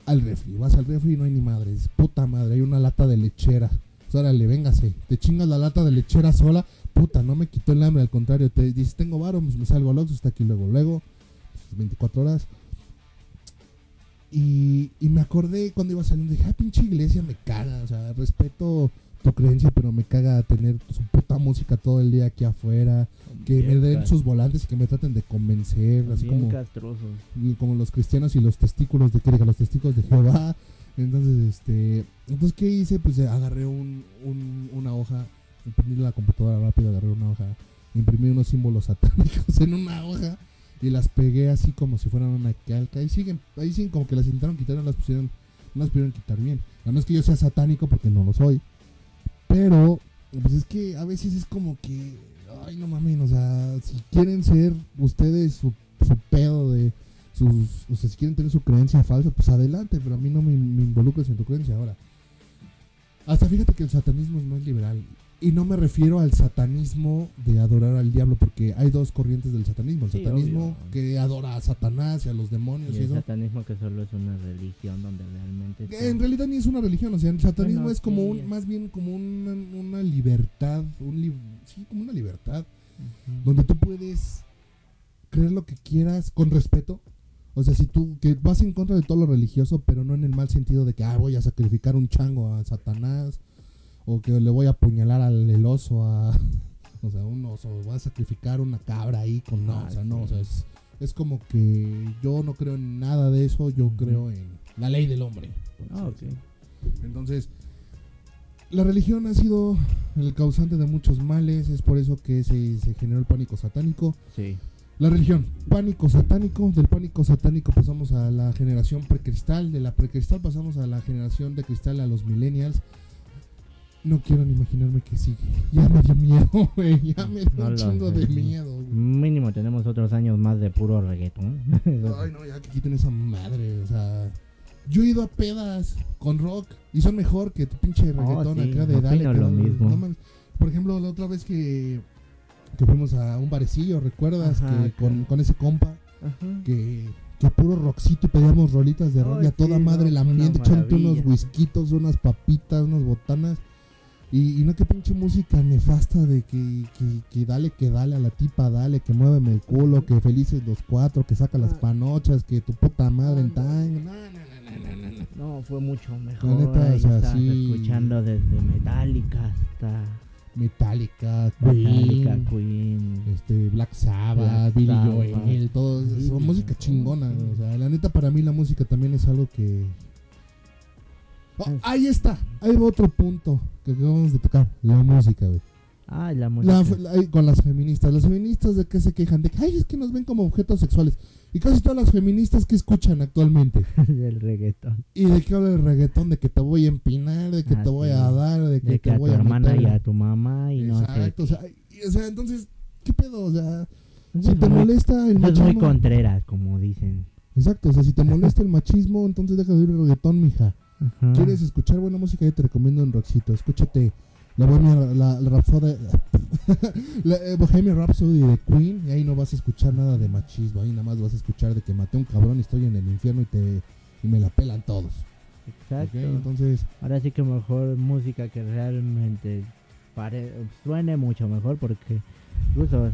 al refri. Vas al refri y no hay ni madres. Puta madre, hay una lata de lechera. Pues, órale, véngase. Te chingas la lata de lechera sola. Puta, no me quitó el hambre, al contrario. Te dices, tengo varo, pues me salgo al Oxxo, está aquí luego, luego. pues, 24 horas. Y, y me acordé cuando iba saliendo, dije, ah, pinche iglesia me caga. O sea, respeto tu creencia, pero me caga tener su puta música todo el día aquí afuera. Que me Bien den cas- sus volantes y que me traten de convencer, así como, castrosos. como los cristianos y los testículos de que los testigos de Jehová. Entonces, este, entonces qué hice? Pues eh, agarré un, un- una hoja, imprimí la computadora rápido, agarré una hoja, imprimí unos símbolos satánicos en una hoja y las pegué así como si fueran una calca. Ahí siguen, ahí siguen como que las intentaron quitar, no las pusieron, no las pudieron quitar bien. No es que yo sea satánico porque no lo soy, pero pues es que a veces es como que, ay no mames, o sea, si quieren ser ustedes su, su pedo de sus, o sea, si quieren tener su creencia falsa, pues adelante, pero a mí no me, me involucres en tu creencia ahora. Hasta fíjate que el satanismo es liberal. Y no me refiero al satanismo de adorar al diablo, porque hay dos corrientes del satanismo. El Sí, satanismo obvio. que adora a Satanás y a los demonios Y y, el eso. satanismo que solo es una religión donde realmente... Que está- en realidad ni es una religión, o sea, el satanismo Bueno, es como sí, un, es. más bien como una, una libertad, un lib- sí, como una libertad, donde tú puedes creer lo que quieras con respeto. O sea, si tú que vas en contra de todo lo religioso, pero no en el mal sentido de que ah, voy a sacrificar un chango a Satanás o que le voy a apuñalar al el oso a o sea, un oso, voy a sacrificar una cabra ahí con no, o sea, no, o sea, es, es como que yo no creo en nada de eso, yo creo en la ley del hombre. Ah, así ok. decirlo. Entonces, la religión ha sido el causante de muchos males, es por eso que se, se generó el pánico satánico. Sí. La religión, pánico satánico, del pánico satánico pasamos a la generación precristal, de la precristal pasamos a la generación de cristal a los millennials. No quiero ni imaginarme que sigue. Ya me dio miedo, güey. Ya me dio No un chingo sé. de miedo. güey. Mínimo tenemos otros años más de puro reggaetón. Ay, no, ya que quiten esa madre, o sea. Yo he ido a pedas con rock y son mejor que tu pinche reggaetón sí, acá de dale. que lo dale. mismo. No mames. Por ejemplo, la otra vez que, que fuimos a un barecillo, ¿recuerdas? Ajá, que con, con ese compa Ajá. que, que puro rockcito y pedíamos rolitas de rock y a toda madre una ambiente, echándote unos whiskitos, unas papitas, unas botanas. Y, y no que pinche música nefasta de que, que, que dale, que dale a la tipa, dale, que muéveme el culo, que felices los cuatro, que saca las Ah. panochas, que tu puta madre en Ah, time. No, no, no, no, no, no. No, fue mucho mejor. neta, ahí o sea, estabas sí. escuchando desde Metallica hasta Metallica, Metallica, Queen, Queen. este, Black Sabbath, Black Billy Sabbath. Joel, todo Billy música chingona. O sea, la neta para mí la música también es algo que... Oh, ahí está, ahí va otro punto que acabamos de tocar, la música, güey. Ah, la La- música. la- con las feministas, las feministas de que se quejan, de que ay, es que nos ven como objetos sexuales. Y casi todas las feministas que escuchan actualmente. del reggaetón. Y de que habla el reggaetón, de que te voy a empinar, de que Ah, te voy sí. a dar, de que De que te a tu voy a hermana meter. y a tu mamá y no sé. Exacto, o sea, y- o sea, entonces, ¿qué pedo? O sea, si te muy- molesta el eso es muy machismo. contreras, como dicen. Exacto, o sea, si te molesta el machismo, entonces deja de oír el reggaetón, mija. ¿Quieres escuchar buena música? Yo te recomiendo un rockcito. Escúchate la Bohemia, la, la Rhapsody, la eh, Bohemia Rhapsody de Queen. Y ahí no vas a escuchar nada de machismo. Ahí nada más vas a escuchar de que maté a un cabrón y estoy en el infierno y, te, y me la pelan todos. Exacto. Entonces, Ahora sí que mejor música que realmente pare- suene mucho mejor porque incluso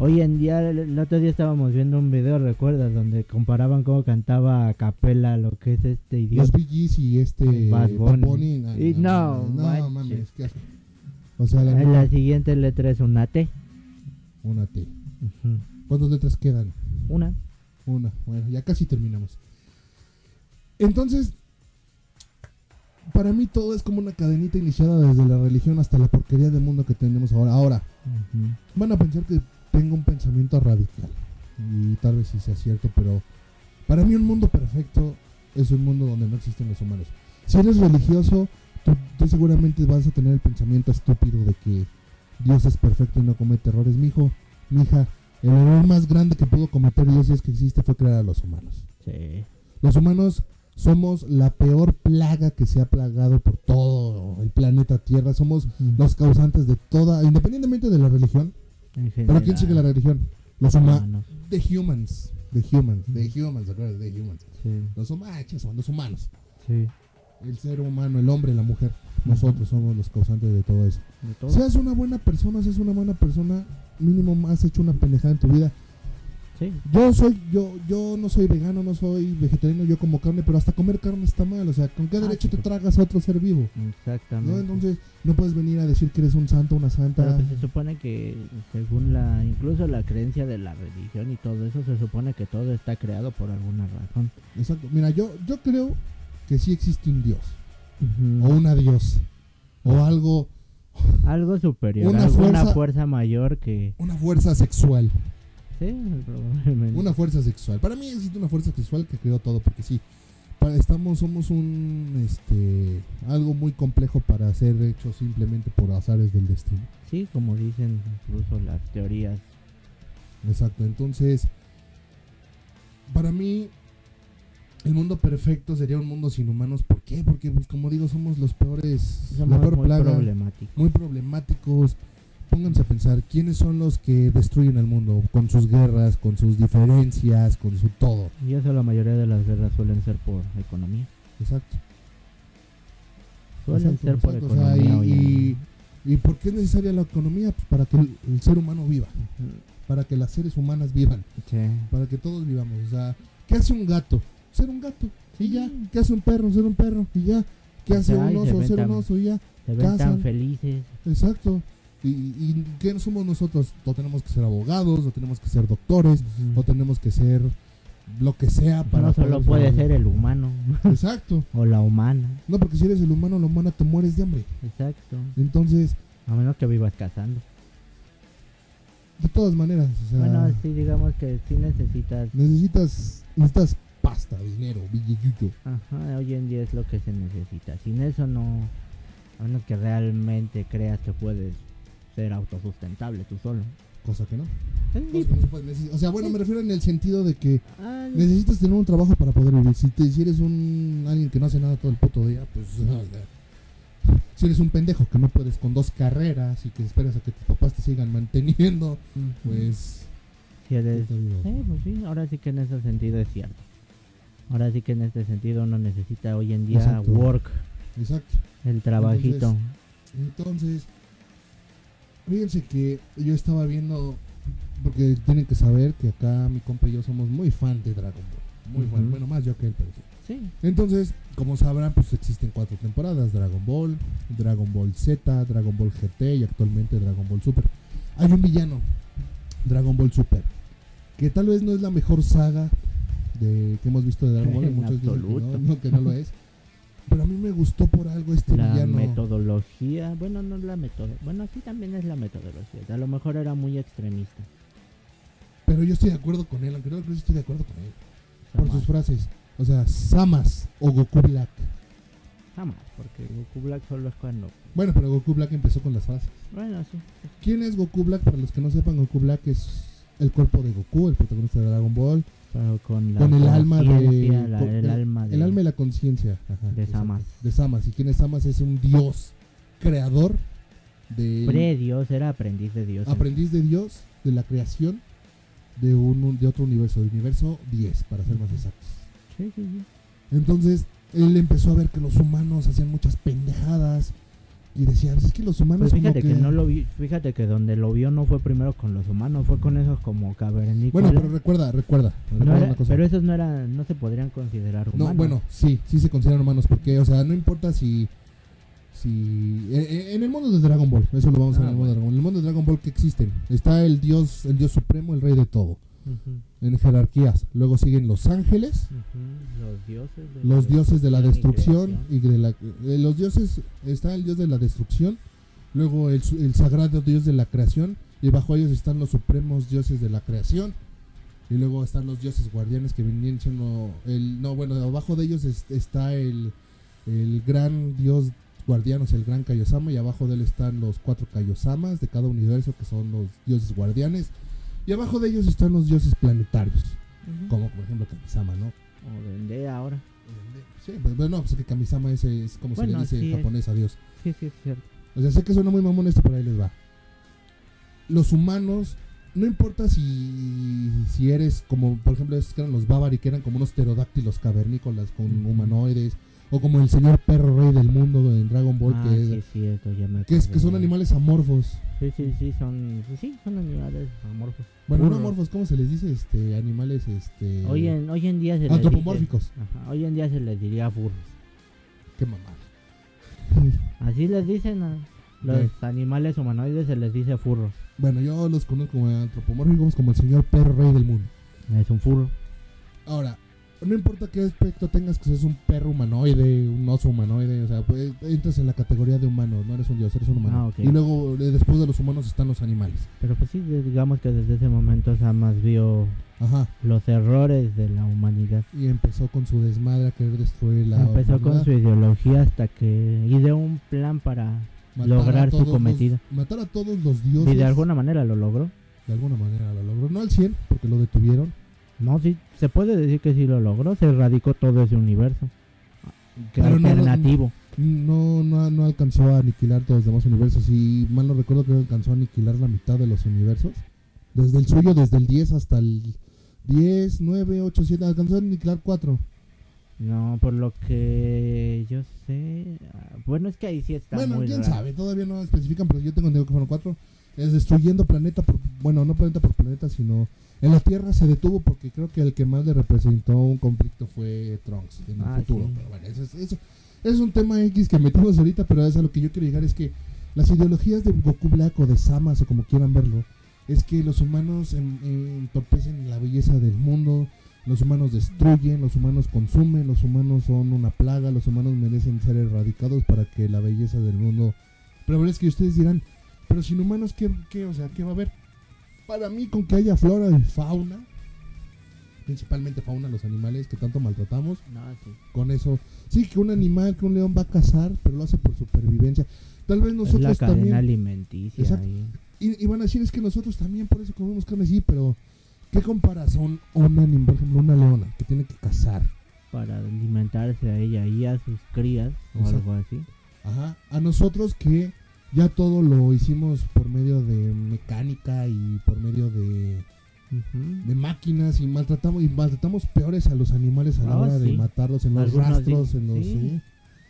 hoy en día, el, otro día estábamos viendo un video, ¿recuerdas? Donde comparaban cómo cantaba a capela lo que es este los idioma. Bee Gees y este Bad Bunny. nah, Y nah, no, no, manches. mames, qué asco. O sea, la, En la siguiente letra es una T. una T. ¿Cuántas letras quedan? Una. Una, bueno, ya casi terminamos. Entonces, para mí todo es como una cadenita iniciada desde la religión hasta la porquería del mundo que tenemos ahora. Ahora, van a pensar que tengo un pensamiento radical. Y tal vez sí sea cierto, pero para mí un mundo perfecto es un mundo donde no existen los humanos. Si eres religioso, tú, tú seguramente vas a tener el pensamiento estúpido de que Dios es perfecto y no comete errores. Mi hijo, mi hija, el error más grande que pudo cometer Dios si es que existe fue crear a los humanos. Sí. Los humanos somos la peor plaga que se ha plagado por todo el planeta Tierra. Somos los causantes de toda, independientemente de la religión. ¿Pero quién sigue la religión? Los humanos. The humans. The humans. The humans. acuérdate, The humans. Sí, Los humanos son los humanos. sí. El ser humano, el hombre, la mujer. Nosotros somos los causantes de todo eso. De todo. Seas una buena persona, seas una buena persona, mínimo has hecho una pendejada en tu vida. Sí. Yo soy, yo, yo no soy vegano, no soy vegetariano, yo como carne, pero hasta comer carne está mal. O sea, ¿con qué Ah, derecho sí, te tragas a otro ser vivo? Exactamente. ¿No? Entonces, no puedes venir a decir que eres un santo, una Pero santa. pues se supone que según la incluso la creencia de la religión y todo eso se supone que todo está creado por alguna razón. Exacto. Mira, yo, yo creo que sí existe un Dios, o una Dios, o algo, Algo superior, una fuerza... mayor que una fuerza sexual. Sí, probablemente. Una fuerza sexual. Para mí existe una fuerza sexual que creó todo, porque sí. pa- Estamos, somos un, este, algo muy complejo para ser hecho simplemente por azares del destino. Sí, como dicen incluso las teorías. Exacto, entonces, para mí, el mundo perfecto sería un mundo sin humanos. ¿Por qué? Porque, pues, como digo, somos los peores, la peor muy plaga, problemáticos. muy problemáticos. Pónganse a pensar, ¿quiénes son los que destruyen el mundo? Con sus guerras, con sus diferencias, con su todo. Y eso la mayoría de las guerras suelen ser por economía. Exacto. Suelen Exacto, ser por exacto, o sea, economía. y, y- día. ¿y por qué es necesaria la economía? Pues para que el, el ser humano viva, para que las seres humanas vivan. Sí. para que todos vivamos. O sea, ¿qué hace un gato? Ser un gato. Y ya. ¿Qué hace un perro? Ser un perro. Y ya. ¿Qué hace un oso? Ser un oso. Y ya. Se ven tan felices. Exacto. ¿Y, y qué somos nosotros? O tenemos que ser abogados, o tenemos que ser doctores, o tenemos que ser lo que sea para no solo puede ser el humano Exacto. o la humana. No, porque si eres el humano, la humana te mueres de hambre. Exacto. Entonces, A menos que vivas cazando. de todas maneras, o sea, Bueno, sí, digamos que sí necesitas. necesitas, necesitas pasta, dinero, billilluyo. Ajá, hoy en día es lo que se necesita. Sin eso no. A menos que realmente creas que puedes ser autosustentable tú solo. Cosa que no. Sí, Cosa que no se puede necesitar. O sea, bueno, me refiero en el sentido de que necesitas tener un trabajo para poder vivir. Si, te, si eres un alguien que no hace nada todo el puto día, pues. si eres un pendejo que no puedes con dos carreras y que esperas a que tus papás te sigan manteniendo, pues. Si eres-. Sí, pues sí, ahora sí que en ese sentido es cierto. Ahora sí que en este sentido uno necesita hoy en día Exacto. work, Exacto. el trabajito. Entonces, fíjense que yo estaba viendo, porque tienen que saber que acá mi compa y yo somos muy fan de Dragon Ball. Muy fan, Ujú. bueno, más yo que él, pero sí. Sí. Entonces, como sabrán, pues existen cuatro temporadas: Dragon Ball, Dragon Ball Z, Dragon Ball GT y actualmente Dragon Ball Super. Hay un villano, Dragon Ball Super, que tal vez no es la mejor saga de, que hemos visto de Dragon Ball. muchos dicen que no, no, que no lo es. Pero a mí me gustó por algo este La villano. metodología, bueno, no la metodología, bueno, sí también es la metodología. A lo mejor era muy extremista. Pero yo estoy de acuerdo con él, aunque no lo creas, estoy de acuerdo con él. Por Jamás, sus frases. O sea, Samas o Goku Black. jamás, porque Goku Black solo es cuando. Bueno, pero Goku Black empezó con las frases. Bueno, sí. sí. ¿Quién es Goku Black? Para los que no sepan, Goku Black es el cuerpo de Goku, el protagonista de Dragon Ball, Pero con la con el alma de conciencia, la- con el, alma de, el alma y la conciencia de Samas. De Samas. ¿Y quién es Samas? Es un dios creador de pre-Dios, era aprendiz de Dios. aprendiz de Dios de la creación de un de otro universo, del universo 10 para ser más exactos. Sí, sí, sí. Entonces él empezó a ver que los humanos hacían muchas pendejadas y decían, es que los humanos Pues fíjate como que... no lo vi, fíjate que donde lo vio no fue primero con los humanos, fue con esos como cavernícolas. Bueno, pero recuerda, recuerda, No era- una cosa. pero esos no eran, no se podrían considerar humanos. No, bueno, sí, sí se consideran humanos porque, o sea, no importa si si eh, eh, en el mundo de Dragon Ball, eso lo vamos a ver Ah, en el mundo de. Dragon Ball. En el mundo de Dragon Ball que existen, está el dios, el dios supremo, el rey de todo, En jerarquías. Luego siguen los ángeles, Los dioses. de los dioses de la destrucción y y de la eh, los dioses está el dios de la destrucción, luego el, el sagrado dios de la creación y bajo ellos están los supremos dioses de la creación. Y luego están los dioses guardianes que venían siendo el no bueno abajo de ellos es- está el, el gran dios sea el gran Kaiosama y abajo de él están los cuatro Kaiosamas de cada universo que son los dioses guardianes y abajo de ellos están los dioses planetarios como por ejemplo Kamisama, ¿no? O Dende ahora. Sí, pues bueno, pues es que Kamisama es, es como se Bueno, le dice sí en japonés a Dios. Sí, sí, es cierto. O sea, sé que suena muy mamón esto, pero ahí les va. Los humanos, no importa si, si eres como, por ejemplo, esos que eran los Bavari, que eran como unos pterodáctilos cavernícolas con humanoides, o como el señor perro rey del mundo en Dragon Ball, ah, que, sí, es, cierto, ya me que, es- que son animales amorfos. Sí, sí, sí, son, pues sí, son animales amorfos. Bueno, no Burros. amorfos, ¿cómo se les dice? Este, animales, este... Hoy en, hoy en día se les antropomórficos. dice- ajá, hoy en día se les diría furros. Qué mamada. Así les dicen a los animales humanoides, se les dice furros. Bueno, yo los conozco como antropomórficos, como el señor perro rey del mundo. Es un furro. Ahora, no importa qué aspecto tengas, que seas un perro humanoide, un oso humanoide, o sea, pues entras en la categoría de humano, no eres un dios, eres un humano. Ah, ok. Y luego, eh, después de los humanos, están los animales. Pero pues sí, digamos que desde ese momento Samas vio Ajá. los errores de la humanidad. Y empezó con su desmadre a querer destruir la Empezó con humanidad, su ideología hasta que ideó un plan para matar lograr su todos los- cometido. matar a todos los dioses. y de alguna manera lo logró. de alguna manera lo logró. No al 100, porque lo detuvieron. No, sí, se puede decir que sí lo logró. Se erradicó todo ese universo. Que Pero alternativo. No, no, no alcanzó a aniquilar todos los demás universos. Y mal no recuerdo que alcanzó a aniquilar la mitad de los universos. Desde el suyo, desde el 10 hasta el 10, 9, 8, 7. Alcanzó a aniquilar 4. No, por lo que yo sé. Bueno, es que ahí sí está Bueno, muy quién raro. sabe. Todavía no especifican, pero yo tengo entendido que fueron 4. Es destruyendo planeta por. Bueno, no planeta por planeta, sino. En la Tierra se detuvo porque creo que el que más le representó un conflicto fue Trunks en el Ah, futuro. sí. Pero bueno, eso es, eso es un tema X que metimos ahorita, pero es a lo que yo quiero llegar: es que las ideologías de Goku Black o de Samas o como quieran verlo, es que los humanos en- en- entorpecen la belleza del mundo, los humanos destruyen, los humanos consumen, los humanos son una plaga, los humanos merecen ser erradicados para que la belleza del mundo... Pero es que ustedes dirán, pero sin humanos, ¿qué, qué, o sea, ¿qué va a haber? Para mí, con que haya flora y fauna, principalmente fauna, los animales que tanto maltratamos, No, sí. con eso, sí, que un animal, que un león va a cazar, pero lo hace por supervivencia. Tal vez es la nosotros cadena también... alimenticia. Exacto. ahí. Y, y van a decir es que nosotros también por eso comemos carne, sí, pero ¿qué comparación un animal, por ejemplo, una leona que tiene que cazar? Para alimentarse a ella y a sus crías o Exacto. algo así. Ajá. A nosotros que ya todo lo hicimos por medio de mecánica y por medio de, de máquinas y maltratamos y maltratamos peores a los animales a la Ah, hora de matarlos en los Algunos rastros, en los sí. sí.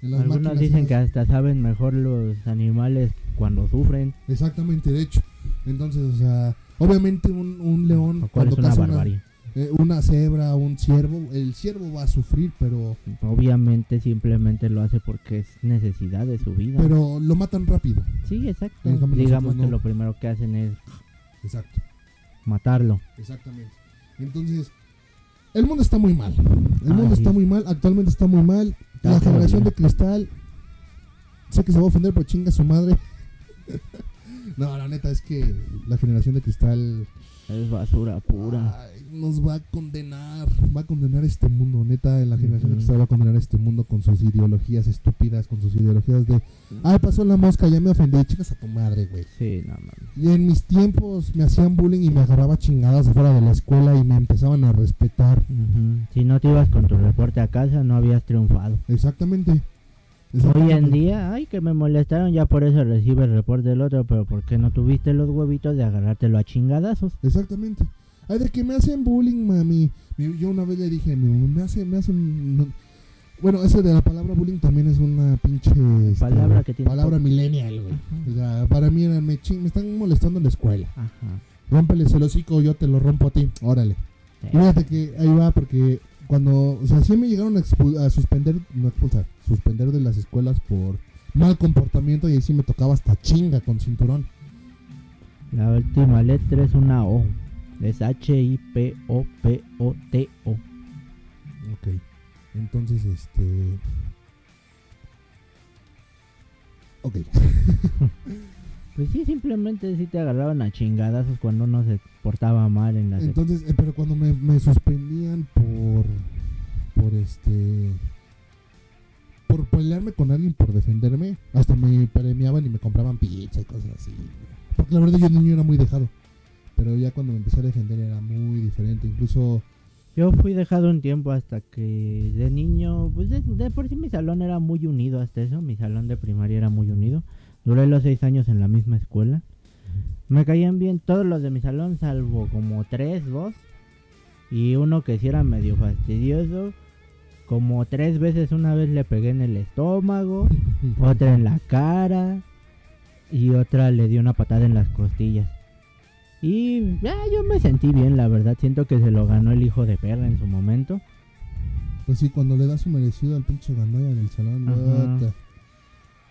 En las Algunos máquinas dicen que hasta saben mejor los animales cuando sufren. Exactamente, de hecho. Entonces, o sea, obviamente un, un león es cuando una caza una, barbarie. Eh, una cebra, un ciervo, el ciervo va a sufrir, pero Obviamente simplemente lo hace porque es necesidad de su vida. pero lo matan rápido. sí, exacto. Digamos que no. lo primero que hacen es Exacto, matarlo. exactamente. Entonces, el mundo está muy mal. El mundo está muy mal, actualmente está muy mal. Está La generación de cristal sé que se va a ofender, pero chinga su madre. no, la neta es que la generación de cristal Es basura pura. Ay, nos va a condenar, va a condenar este mundo, neta, la generación que está va a condenar este mundo con sus ideologías estúpidas, con sus ideologías de, ay, pasó la mosca, ya me ofendí, chicas a tu madre, güey. Sí, no mames. Y en mis tiempos me hacían bullying y me agarraba chingadas afuera de la escuela y me empezaban a respetar. Si no te ibas con tu reporte a casa, no habías triunfado. Exactamente. Hoy en día, ay, que me molestaron, ya por eso recibe el reporte del otro, pero ¿por qué no tuviste los huevitos de agarrártelo a chingadazos? Exactamente. Ay, de que me hacen bullying, mami. Mi- Yo una vez le dije, me hacen, me hacen... no- Bueno, eso de la palabra bullying también es una pinche... este, Palabra que tiene Palabra poco- millennial, güey. O sea, para mí era, me, ching- me están molestando en la escuela. Ajá. Rómpeles el hocico, yo te lo rompo a ti. Órale. Sí. Fíjate que ahí va porque cuando... O sea, sí me llegaron a, a suspender, no expulsar, suspender de las escuelas por mal comportamiento y ahí sí me tocaba hasta chinga con cinturón. La última letra es una O. Es H-I-P-O-P-O-T-O. Ok. Entonces, este. Ok. Pues sí, simplemente sí te agarraban a chingadazos cuando uno se portaba mal en la Entonces, eh, pero cuando me, me suspendían por. Por este. Por pelearme con alguien, por defenderme, hasta me premiaban y me compraban pizza y cosas así. Porque la verdad yo niño era muy dejado. Pero ya cuando me empecé a defender era muy diferente. Incluso. Yo fui dejado un tiempo hasta que de niño, pues de, de por sí mi salón era muy unido hasta eso, mi salón de primaria era muy unido. Duré los seis años en la misma escuela. Me caían bien todos los de mi salón, salvo como tres, dos. Y uno que sí era medio fastidioso. Como tres veces una vez le pegué en el estómago, otra en la cara y otra le di una patada en las costillas. Y ya yo me sentí bien, la verdad. Siento que se lo ganó el hijo de perra en su momento. Pues sí, cuando le das su merecido al pinche Gandoya del salón, Ajá. puta,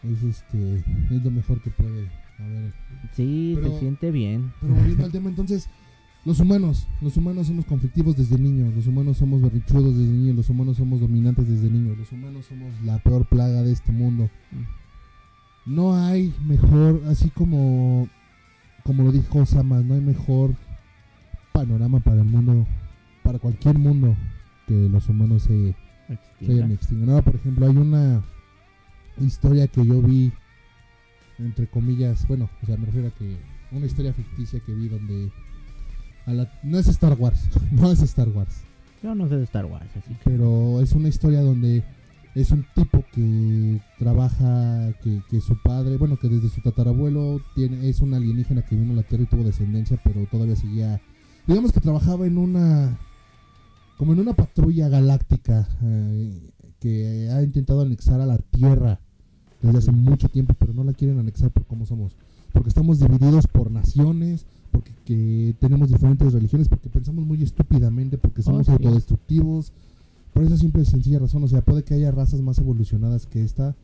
es este. Es lo mejor que puede haber Sí, Pero- se siente bien. Pero volviendo al tema, entonces, los humanos, los humanos somos conflictivos desde niños, los humanos somos berrichudos desde niños, los humanos somos dominantes desde niños, los humanos somos la peor plaga de este mundo. No hay mejor, así como, como lo dijo Sama, no hay mejor panorama para el mundo, para cualquier mundo, que los humanos se, se hayan extinguido. No, por ejemplo, hay una historia que yo vi, entre comillas, bueno, o sea, me refiero a que una historia ficticia que vi donde a la- no es Star Wars, no es Star Wars, Yo no sé de Star Wars, así que. pero es una historia donde es un tipo que trabaja, que, que su padre, bueno, que desde su tatarabuelo tiene, es un alienígena que vino a la Tierra y tuvo descendencia, pero todavía seguía, digamos que trabajaba en una, como en una patrulla galáctica eh, que ha intentado anexar a la Tierra desde hace mucho tiempo, pero no la quieren anexar por cómo somos, porque estamos divididos por naciones, porque que tenemos diferentes religiones, porque pensamos muy estúpidamente, porque somos autodestructivos. Por esa simple y sencilla razón, o sea, puede que haya razas más evolucionadas que esta,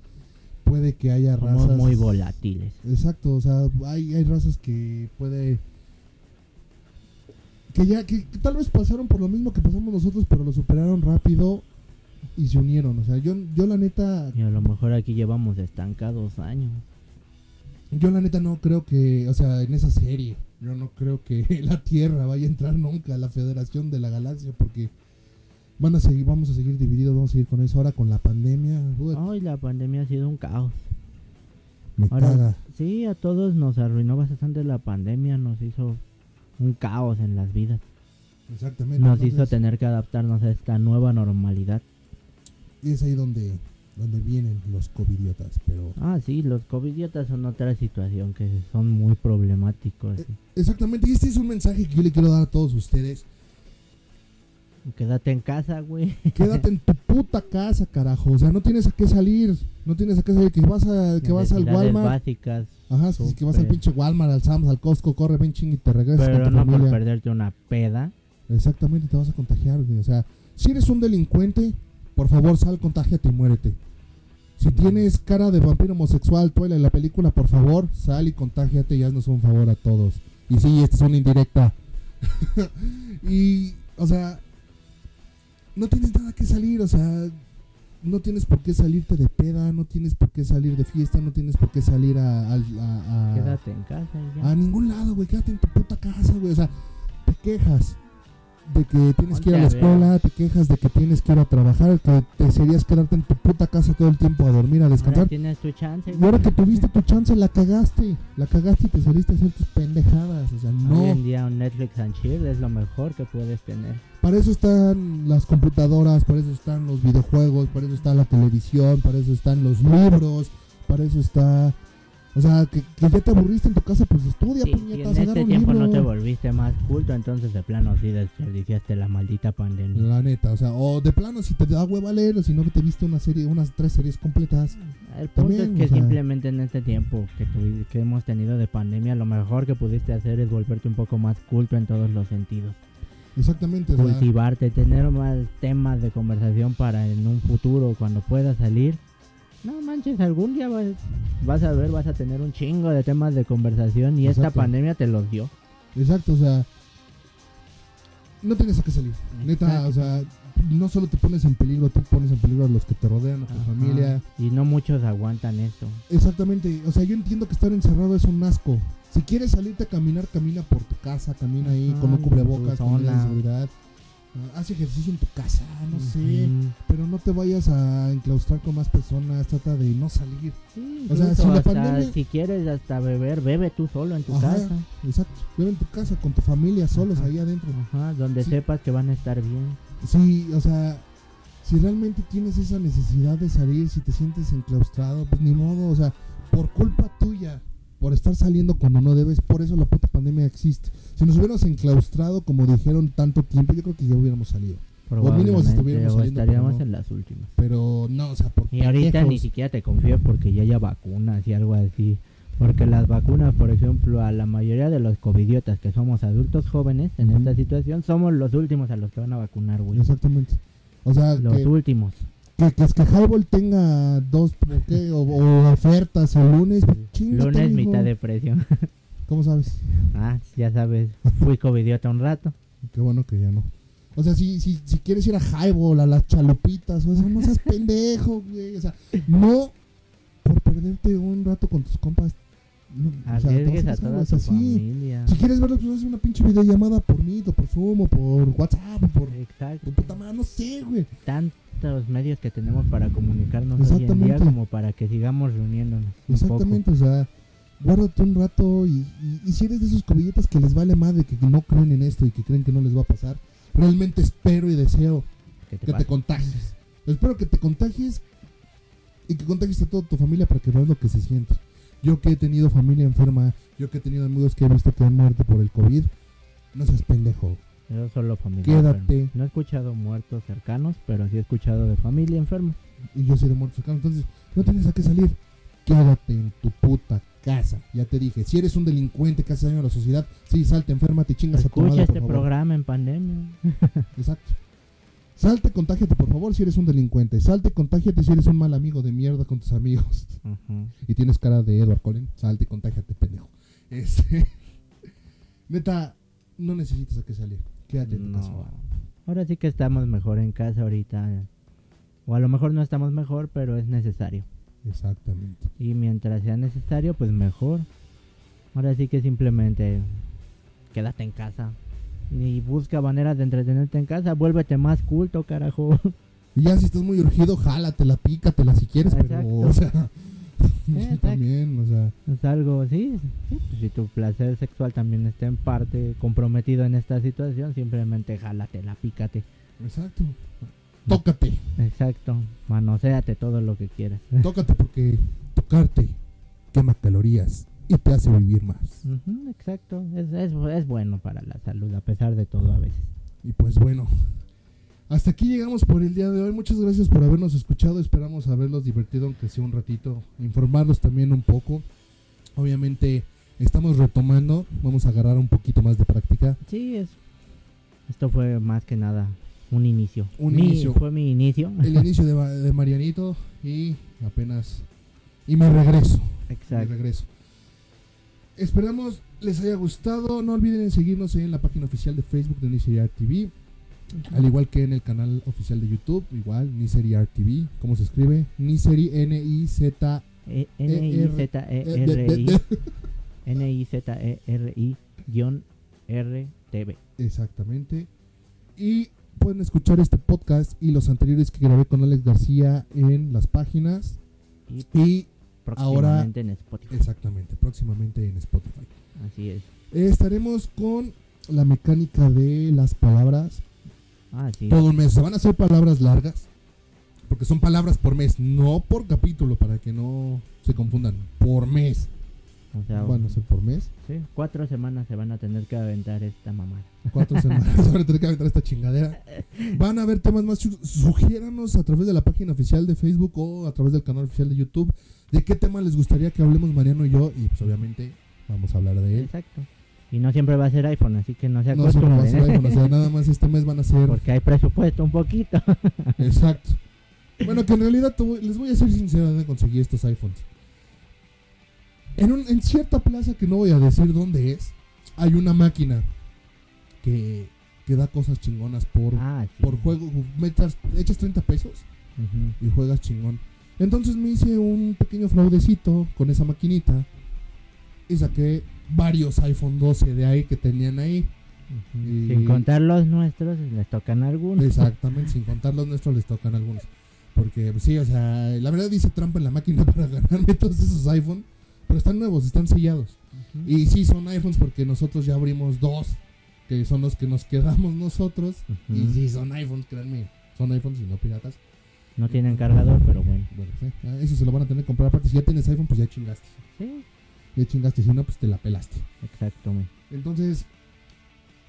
puede que haya Somos razas muy volátiles. Exacto, o sea, hay, hay razas que puede que ya que, que tal vez pasaron por lo mismo que pasamos nosotros, pero lo superaron rápido y se unieron, o sea, yo yo la neta Y a lo mejor aquí llevamos estancados años. yo la neta no creo que, o sea, en esa serie, yo no creo que la Tierra vaya a entrar nunca a la Federación de la Galaxia porque van a seguir vamos a seguir divididos, vamos a seguir con eso ahora con la pandemia, Ay, la pandemia ha sido un caos. me Ahora, caga. sí, a todos nos arruinó bastante la pandemia, nos hizo un caos en las vidas. Exactamente. Nos hizo tener que adaptarnos a esta nueva normalidad. Y es ahí donde, donde vienen los covidiotas, pero... Ah, sí, los covidiotas son otra situación que son muy problemáticos. Eh, Exactamente, y este es un mensaje que yo le quiero dar a todos ustedes. Quédate en casa, güey. Quédate en tu puta casa, carajo. O sea, no tienes a qué salir. No tienes a qué salir. Que vas, a, que vas al Walmart. básicas. Ajá, sí, que vas al pinche Walmart, al Sam's, al Costco, corre, ven ching y te regresas Pero con tu no por familia. perderte una peda. Exactamente, te vas a contagiar, güey. O sea, si eres un delincuente, por favor, sal, contágiate y muérete. Si tienes cara de vampiro homosexual, tuela en la película, por favor, sal y contágiate y haznos un favor a todos. Y sí, esta es una indirecta. y, o sea, no tienes nada que salir, o sea, no tienes por qué salirte de peda, no tienes por qué salir de fiesta, no tienes por qué salir a, a, a- a- Quédate en casa y ya. a ningún lado, güey. Quédate en tu puta casa, güey. O sea, te quejas de que tienes que ir a la escuela, te quejas de que tienes que ir a trabajar, que te serías quedarte en tu puta casa todo el tiempo a dormir, a Ahora descansar. tienes tu chance. Y ahora que tuviste tu chance, la cagaste. La cagaste y te saliste a hacer tus pendejadas. O sea, Hoy en no. día un Netflix and chill es lo mejor que puedes tener. Para eso están las computadoras, para eso están los videojuegos, para eso está la televisión, para eso están los libros, para eso está. O sea, que, que ya te aburriste en tu casa, pues estudia, Sí, puñetas, en agarra este tiempo no te volviste más culto, entonces de plano sí desperdiciaste la maldita pandemia. La neta, o sea, o de plano si te da hueva leer o si no te viste una serie, unas tres series completas. El punto También, es que o sea- simplemente en este tiempo que, que hemos tenido de pandemia, lo mejor que pudiste hacer es volverte un poco más culto en todos los sentidos. Exactamente, o sea, Cultivarte, tener más temas de conversación para en un futuro, cuando puedas salir. No manches, algún día vas, vas a ver, vas a tener un chingo de temas de conversación y esta pandemia te los dio. exacto, o sea, no tienes a qué salir. Neta, Exacto. o sea, no solo te pones en peligro, tú pones en peligro a los que te rodean, a tu Ajá. familia. Y no muchos aguantan esto. Exactamente, o sea, yo entiendo que estar encerrado es un asco. Si quieres salirte a caminar, camina por tu casa, camina ahí con un cubrebocas, con medidas de seguridad. Ah, Haz ejercicio en tu casa, no sé. Pero no te vayas a enclaustrar con más personas, trata de no salir. Sí, O sea, si la pandemia- si quieres hasta beber, bebe tú solo en tu Ajá. casa. Exacto. Vive en tu casa con tu familia, solos Ajá. ahí adentro. Ajá, donde Sí. sepas que van a estar bien. Sí, o sea, si realmente tienes esa necesidad de salir, si te sientes enclaustrado, pues ni modo, o sea, por culpa tuya, por estar saliendo cuando no debes, por eso la puta pandemia existe. Si nos hubiéramos enclaustrado, como dijeron, tanto tiempo, yo creo que ya hubiéramos salido. mínimo si estuviéramos o saliendo, estaríamos no. en las últimas. Pero no, o sea, por Y ahorita ni siquiera te confío porque ya haya vacunas y algo así. Porque las vacunas, por ejemplo, a la mayoría de los covidiotas que somos adultos jóvenes en Ujú. esta situación, somos los últimos a los que van a vacunar, güey. Exactamente. O sea, Los que, últimos. que, que es que Highball tenga dos ¿o qué? O, o ofertas el lunes, pues, Lunes, mitad de precio. ¿Cómo sabes? ah, ya sabes, fui covidiota un rato. Qué bueno que ya no. O sea, si, si, si quieres ir a Highball, a las chalupitas, o eso, no seas pendejo, güey. O sea, no por perderte un rato con tus compas. No, o sea, a casar, toda tu familia. Si quieres verlos, pues haz una pinche videollamada por Meet, o por Zoom, o por WhatsApp, o por, Exacto. por puta madre, no sé, güey. Tantos medios que tenemos para comunicarnos hoy en día como para que sigamos reuniéndonos. Exactamente, o sea, guárdate un rato y, y, y si eres de esos cobilletas que les vale madre, que no creen en esto y que creen que no les va a pasar, realmente espero y deseo ¿Qué te que te contagies. Espero que te contagies y que contagies a toda tu familia para que veas lo que se siente. Yo que he tenido familia enferma, yo que he tenido amigos que he visto que han muerto por el COVID, no seas pendejo. Yo solo familia Quédate. enferma. No he escuchado muertos cercanos, pero sí he escuchado de familia enferma. Y yo soy de muerto cercano, entonces no tienes a qué salir. Quédate en tu puta casa. Ya te dije, si eres un delincuente que hace daño a la sociedad, sí, salte, enferma, te chingas a tu Escucha madre, este por favor. programa en pandemia. Exacto. Salte, contágiate, por favor, si eres un delincuente. Salte, contágiate si eres un mal amigo de mierda con tus amigos. Ujú. y tienes cara de Edward Cullen, salte, contágiate, pendejo. Este. Neta, no necesitas a qué salir. Quédate en tu casa. Ahora sí que estamos mejor en casa ahorita. O a lo mejor no estamos mejor, pero es necesario. Exactamente. Y mientras sea necesario, pues mejor. Ahora sí que simplemente quédate en casa. Ni busca maneras de entretenerte en casa. Vuélvete más culto, carajo. Y ya si estás muy urgido, jálatela, pícatela si quieres, pero, Exacto. o sea, Exacto. también, o sea, Es algo, sí, sí, pues si tu placer sexual también está en parte comprometido en esta situación, simplemente jálatela, pícate. exacto. Tócate, Exacto, manoséate todo lo que quieras. tócate porque tocarte quema calorías y te hace vivir más. Exacto, es, es, es bueno para la salud, a pesar de todo a veces. Y pues bueno, Hasta aquí llegamos por el día de hoy. Muchas gracias por habernos escuchado. Esperamos haberlos divertido, aunque sea un ratito. Informarlos también un poco. Obviamente estamos retomando. Vamos a agarrar un poquito más de práctica. Sí, es. Esto fue más que nada un inicio. Un Mi- inicio. Fue mi inicio. El inicio de, Ma- de Marianito y apenas... Y me regreso. Me Exacto. regreso. Esperamos les haya gustado. No olviden seguirnos en la página oficial de Facebook de Niseri TV. Al igual que en el canal oficial de YouTube. Igual, Niseri TV. ¿Cómo se escribe? Niseri N-I-Z... E- N-I-Z-E-R-I. de- N-I-Z-E-R-I guion R-T-V. Exactamente. Y pueden escuchar este podcast y los anteriores que grabé con Alex García en las páginas. Y Y próximamente en Spotify. exactamente, próximamente en Spotify. Así es. Eh, estaremos con la mecánica de las palabras Ah, sí. todo un mes. Se van a hacer palabras largas. Porque son palabras por mes, no por capítulo, para que no se confundan. Por mes. O sea, Van a ser por mes. sí, cuatro semanas se van a tener que aventar esta mamada. Cuatro semanas. Se van a tener que aventar esta chingadera. Van a haber temas más. Sugiéranos a través de la página oficial de Facebook o a través del canal oficial de YouTube de qué tema les gustaría que hablemos Mariano y yo. Y pues obviamente vamos a hablar de él. Exacto. Y no siempre va a ser iPhone, así que no se No siempre va a ser acostumbren. iPhone, o sea, nada más este mes van a ser. Porque hay presupuesto un poquito. Exacto. Bueno, que en realidad les voy a ser sincero de conseguir estos iPhones. En, un- en cierta plaza que no voy a decir dónde es, hay una máquina que, que da cosas chingonas por, ah, sí. por juego. Metas, echas 30 pesos y juegas chingón. Entonces me hice un pequeño fraudecito con esa maquinita y saqué varios iPhone 12 de ahí que tenían ahí. Sin contar los nuestros, les tocan algunos. Exactamente, sin contar los nuestros les tocan algunos. Porque pues, sí, o sea, la verdad dice trampa en la máquina para ganarme todos esos iPhone, pero están nuevos, están sellados. Y sí, son iPhones porque nosotros ya abrimos dos, que son los que nos quedamos nosotros. Y sí, son iPhones, créanme, son iPhones y no piratas. No tienen cargador, pero bueno. Bueno, sí, ah, eso se lo van a tener que comprar aparte. Si ya tienes iPhone, pues ya chingaste. Sí, Ya chingaste, si no, pues te la pelaste. exacto. Entonces,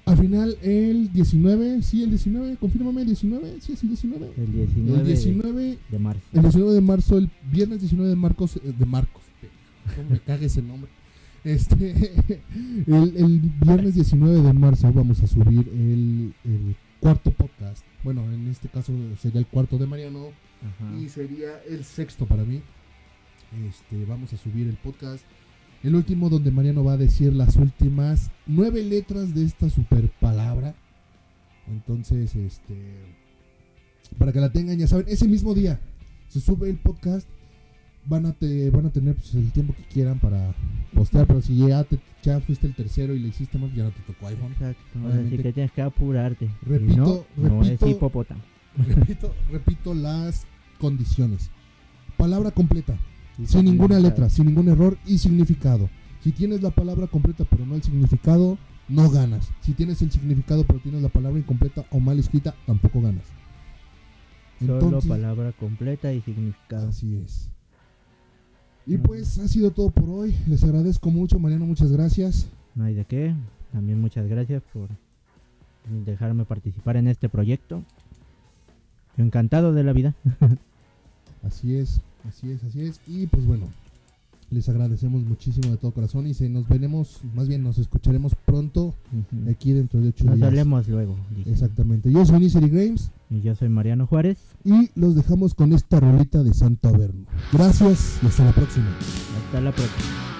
al final, el 19, sí, el 19, confírmame, el 19, sí, es el 19. El 19, El de- 19 de, marzo. El 19 de marzo, el viernes 19 de Marcos, eh, de Marcos, ¿cómo me cague ese nombre? Este, el, el viernes 19 de marzo vamos a subir el, el cuarto podcast. Bueno, en este caso sería el cuarto de Mariano Ajá. y sería el sexto para mí. Este, vamos a subir el podcast. El último donde Mariano va a decir las últimas nueve letras de esta super palabra. Entonces, este, para que la tengan, ya saben, ese mismo día se sube el podcast. Van a, te, van a tener pues, el tiempo que quieran para postear, pero si ya, te- ya fuiste el tercero y le hiciste mal, ya no te tocó iPhone. Exacto. Ahora Obviamente. sí que tienes que apurarte. Repito, no, no es repito. hipopótamo. repito, repito las condiciones. Palabra completa, sin ninguna letra, sin ningún error y significado. Si tienes la palabra completa pero no el significado, no ganas. Si tienes el significado pero tienes la palabra incompleta o mal escrita, tampoco ganas. Solo palabra completa y significado. así es. Y pues ha sido todo por hoy. Les agradezco mucho, Mariano, muchas gracias. No hay de qué. También muchas gracias por dejarme participar en este proyecto. Encantado de la vida. Así es, así es, así es. Y pues bueno, les agradecemos muchísimo de todo corazón y se nos veremos, más bien nos escucharemos pronto aquí dentro de ocho Nos días. hablemos luego. Exactamente. Yo soy Nisery Games Y yo soy Mariano Juárez. y los dejamos con esta rolita de Santo Averno. Gracias y hasta la próxima. Hasta la próxima.